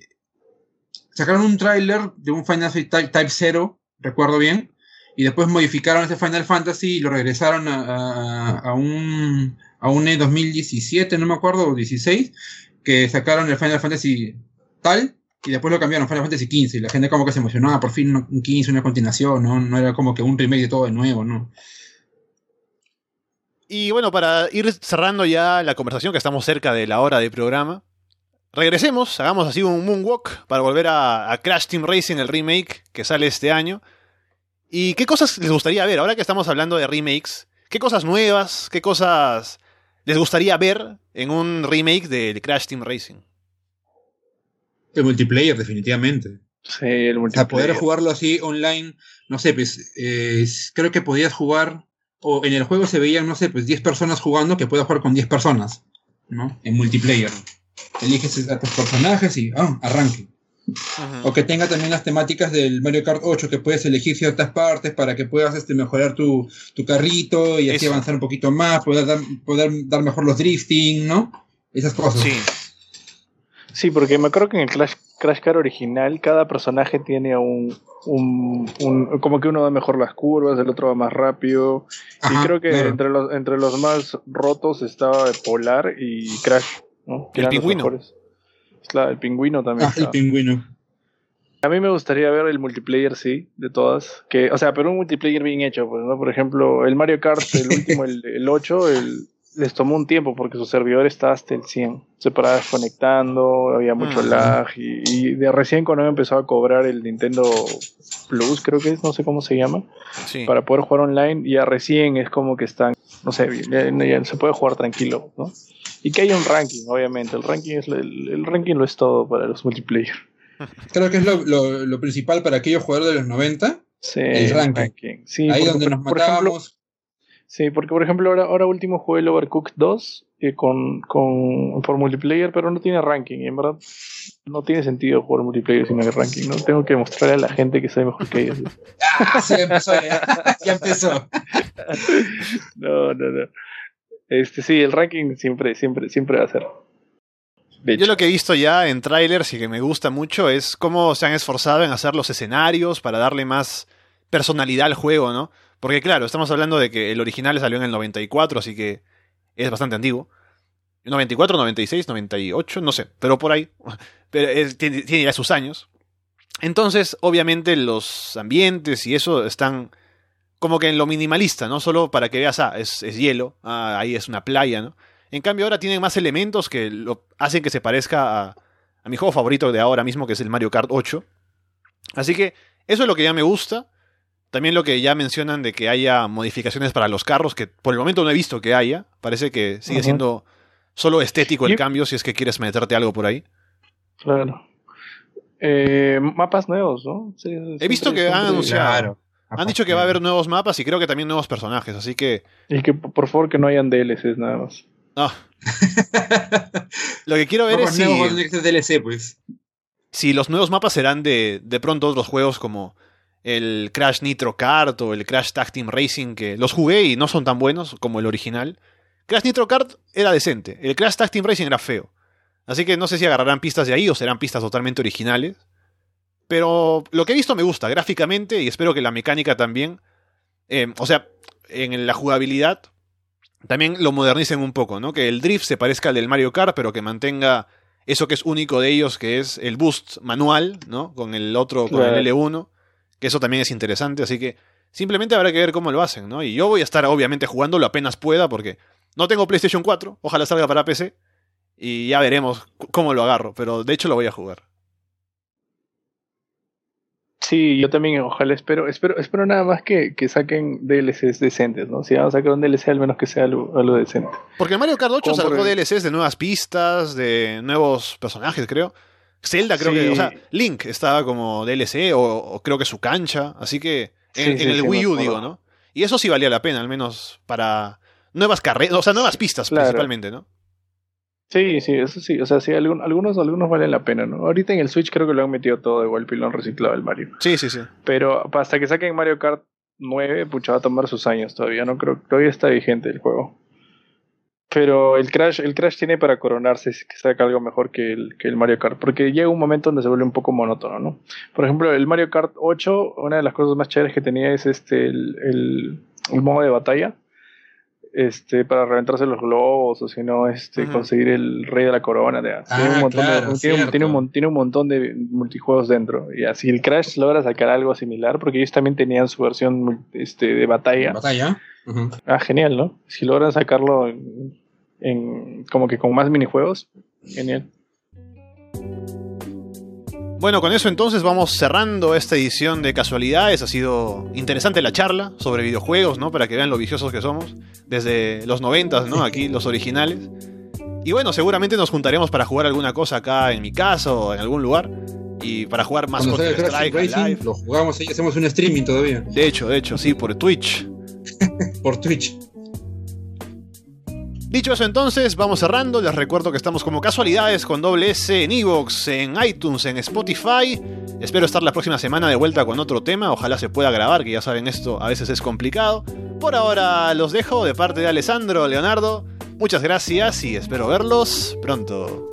sacaron un tráiler de un Final Fantasy Type, 0, recuerdo bien, y después modificaron ese Final Fantasy y lo regresaron a, a, un a un E2017, no me acuerdo, o 16, que sacaron el Final Fantasy tal, y después lo cambiaron, Final Fantasy XV, y la gente como que se emocionaba, por fin un 15, una continuación, ¿no? No era como que un remake de todo de nuevo, ¿no? Y bueno, para ir cerrando ya la conversación, que estamos cerca de la hora de programa, regresemos, hagamos así un moonwalk para volver a, Crash Team Racing, el remake que sale este año. ¿Y qué cosas les gustaría ver? Ahora que estamos hablando de remakes, ¿qué cosas nuevas, qué cosas les gustaría ver en un remake de Crash Team Racing? El multiplayer, definitivamente. Sí, el multiplayer. O poder jugarlo así online, no sé, pues eh, creo que podías jugar, o en el juego se veían, no sé, pues 10 personas jugando que puedas jugar con 10 personas, ¿no? En multiplayer. Eliges a tus personajes y ah, arranque. O que tenga también las temáticas del Mario Kart 8, que puedes elegir ciertas partes para que puedas este, mejorar tu, carrito y así avanzar un poquito más, poder dar, poder dar mejor los drifting, ¿no? Esas cosas. Sí. Sí, porque me acuerdo que en el Crash, Crash Car original cada personaje tiene un, un, como que uno da mejor las curvas, el otro va más rápido. y creo que entre los entre los más rotos estaba Polar y Crash, ¿no? el pingüino. Claro, el pingüino también. Ah, el pingüino. A mí me gustaría ver el multiplayer, sí, de todas. Que, o sea, pero un multiplayer bien hecho, pues, ¿no? Por ejemplo, el Mario Kart, el último, el, el 8, el, les tomó un tiempo porque su servidor está hasta el 100. Se paraba desconectando, había mucho mm. lag y, de recién cuando empezó a cobrar el Nintendo Plus, creo que es, no sé cómo se llama, para poder jugar online, ya recién es como que están, no sé, ya, se puede jugar tranquilo, ¿no? Y que haya un ranking, obviamente. El ranking es el, ranking lo es todo para los multiplayer. Creo que es lo, principal para aquellos jugadores de los 90. Sí, el ranking. Ahí donde nos matábamos Sí, porque por ejemplo ahora, ahora último jugué el Overcooked 2 eh, con, con, por multiplayer, pero no tiene ranking. Y en verdad no tiene sentido jugar multiplayer sin el ranking. No tengo que mostrarle a la gente que soy mejor que ellos. ah, sí, empezó ya. ya empezó. no, no, no. Este, sí, el ranking siempre, siempre, siempre va a ser. Yo lo que he visto ya en trailers y que me gusta mucho es cómo se han esforzado en hacer los escenarios para darle más personalidad al juego, ¿no? Porque claro, estamos hablando de que el original salió en el 94, así que es bastante antiguo. 94, 96, 98, no sé, pero por ahí. Pero tiene, ya sus años. Entonces, obviamente, los ambientes y eso están como que en lo minimalista, ¿no? Solo para que veas, ah, es, hielo, ah, ahí es una playa, ¿no? En cambio, ahora tienen más elementos que lo hacen que se parezca a, a mi juego favorito de ahora mismo, que es el Mario Kart 8. Así que eso es lo que ya me gusta. También lo que ya mencionan de que haya modificaciones para los carros, que por el momento no he visto que haya. Parece que sigue siendo solo estético el cambio, si es que quieres meterte algo por ahí. Claro. Eh, mapas nuevos, ¿no? he visto que han anunciado. Han dicho que va a haber nuevos mapas y creo que también nuevos personajes, así que. Y que por favor que no hayan DLCs nada más. No. lo que quiero ver es si. DLC, pues. Si los nuevos mapas serán de, de pronto otros juegos como el Crash Nitro Kart o el Crash Tag Team Racing, que los jugué y no son tan buenos como el original. Crash Nitro Kart era decente, el Crash Tag Team Racing era feo. Así que no sé si agarrarán pistas de ahí o serán pistas totalmente originales. Pero lo que he visto me gusta gráficamente y espero que la mecánica también. Eh, o sea, en la jugabilidad también lo modernicen un poco, ¿no? Que el drift se parezca al del Mario Kart, pero que mantenga eso que es único de ellos, que es el boost manual, ¿no? Con el otro, con el L1 que eso también es interesante, así que simplemente habrá que ver cómo lo hacen, ¿no? Y yo voy a estar obviamente jugándolo apenas pueda porque no tengo PlayStation 4, ojalá salga para PC y ya veremos cómo lo agarro, pero de hecho lo voy a jugar. Sí, yo también ojalá espero, espero, espero nada más que, saquen DLCs decentes, ¿no? Si van a sacar un DLC al menos que sea algo, decente. Porque Mario Kart 8 sacó DLCs de nuevas pistas, de nuevos personajes, creo. Zelda creo que, o sea, Link estaba como DLC o, creo que su cancha, así que en, el Wii U digo, ¿no? Y eso sí valía la pena, al menos para nuevas carreras, o sea, nuevas pistas principalmente, ¿no? Sí, sí, eso sí, o sea, sí, algunos, algunos valen la pena, ¿no? Ahorita en el Switch creo que lo han metido todo de igual pilón reciclado del Mario. Sí, sí, sí. Pero hasta que saquen Mario Kart 9, pucha, va a tomar sus años todavía, ¿no? Creo todavía está vigente el juego. Pero el Crash, el Crash tiene para coronarse que saca algo mejor que el, que el Mario Kart, porque llega un momento donde se vuelve un poco monótono, ¿no? Por ejemplo, el Mario Kart 8, una de las cosas más chéveres que tenía es este el, el, modo de batalla. Este, para reventarse los globos o si no, este, conseguir el rey de la corona. tiene, un montón de, tiene, un, montón de multijuegos dentro. Y así el Crash logra sacar algo similar, porque ellos también tenían su versión este, de batalla. ¿Batalla? Ah, genial, ¿no? Si logran sacarlo en, como que con más minijuegos, genial. Bueno, con eso entonces vamos cerrando esta edición de casualidades. Ha sido interesante la charla sobre videojuegos, ¿no? Para que vean lo viciosos que somos. Desde los 90, ¿no? Aquí los originales. Y bueno, seguramente nos juntaremos para jugar alguna cosa acá en mi casa o en algún lugar. Y para jugar más cosas. Strike, lo jugamos y hacemos un streaming todavía. De hecho, de hecho, sí, por Twitch. por Twitch. Dicho eso entonces, vamos cerrando. Les recuerdo que estamos como casualidades con doble S en Evox, en iTunes, en Spotify. Espero estar la próxima semana de vuelta con otro tema. Ojalá se pueda grabar, que ya saben esto a veces es complicado. Por ahora los dejo de parte de Alessandro, Leonardo. Muchas gracias y espero verlos pronto.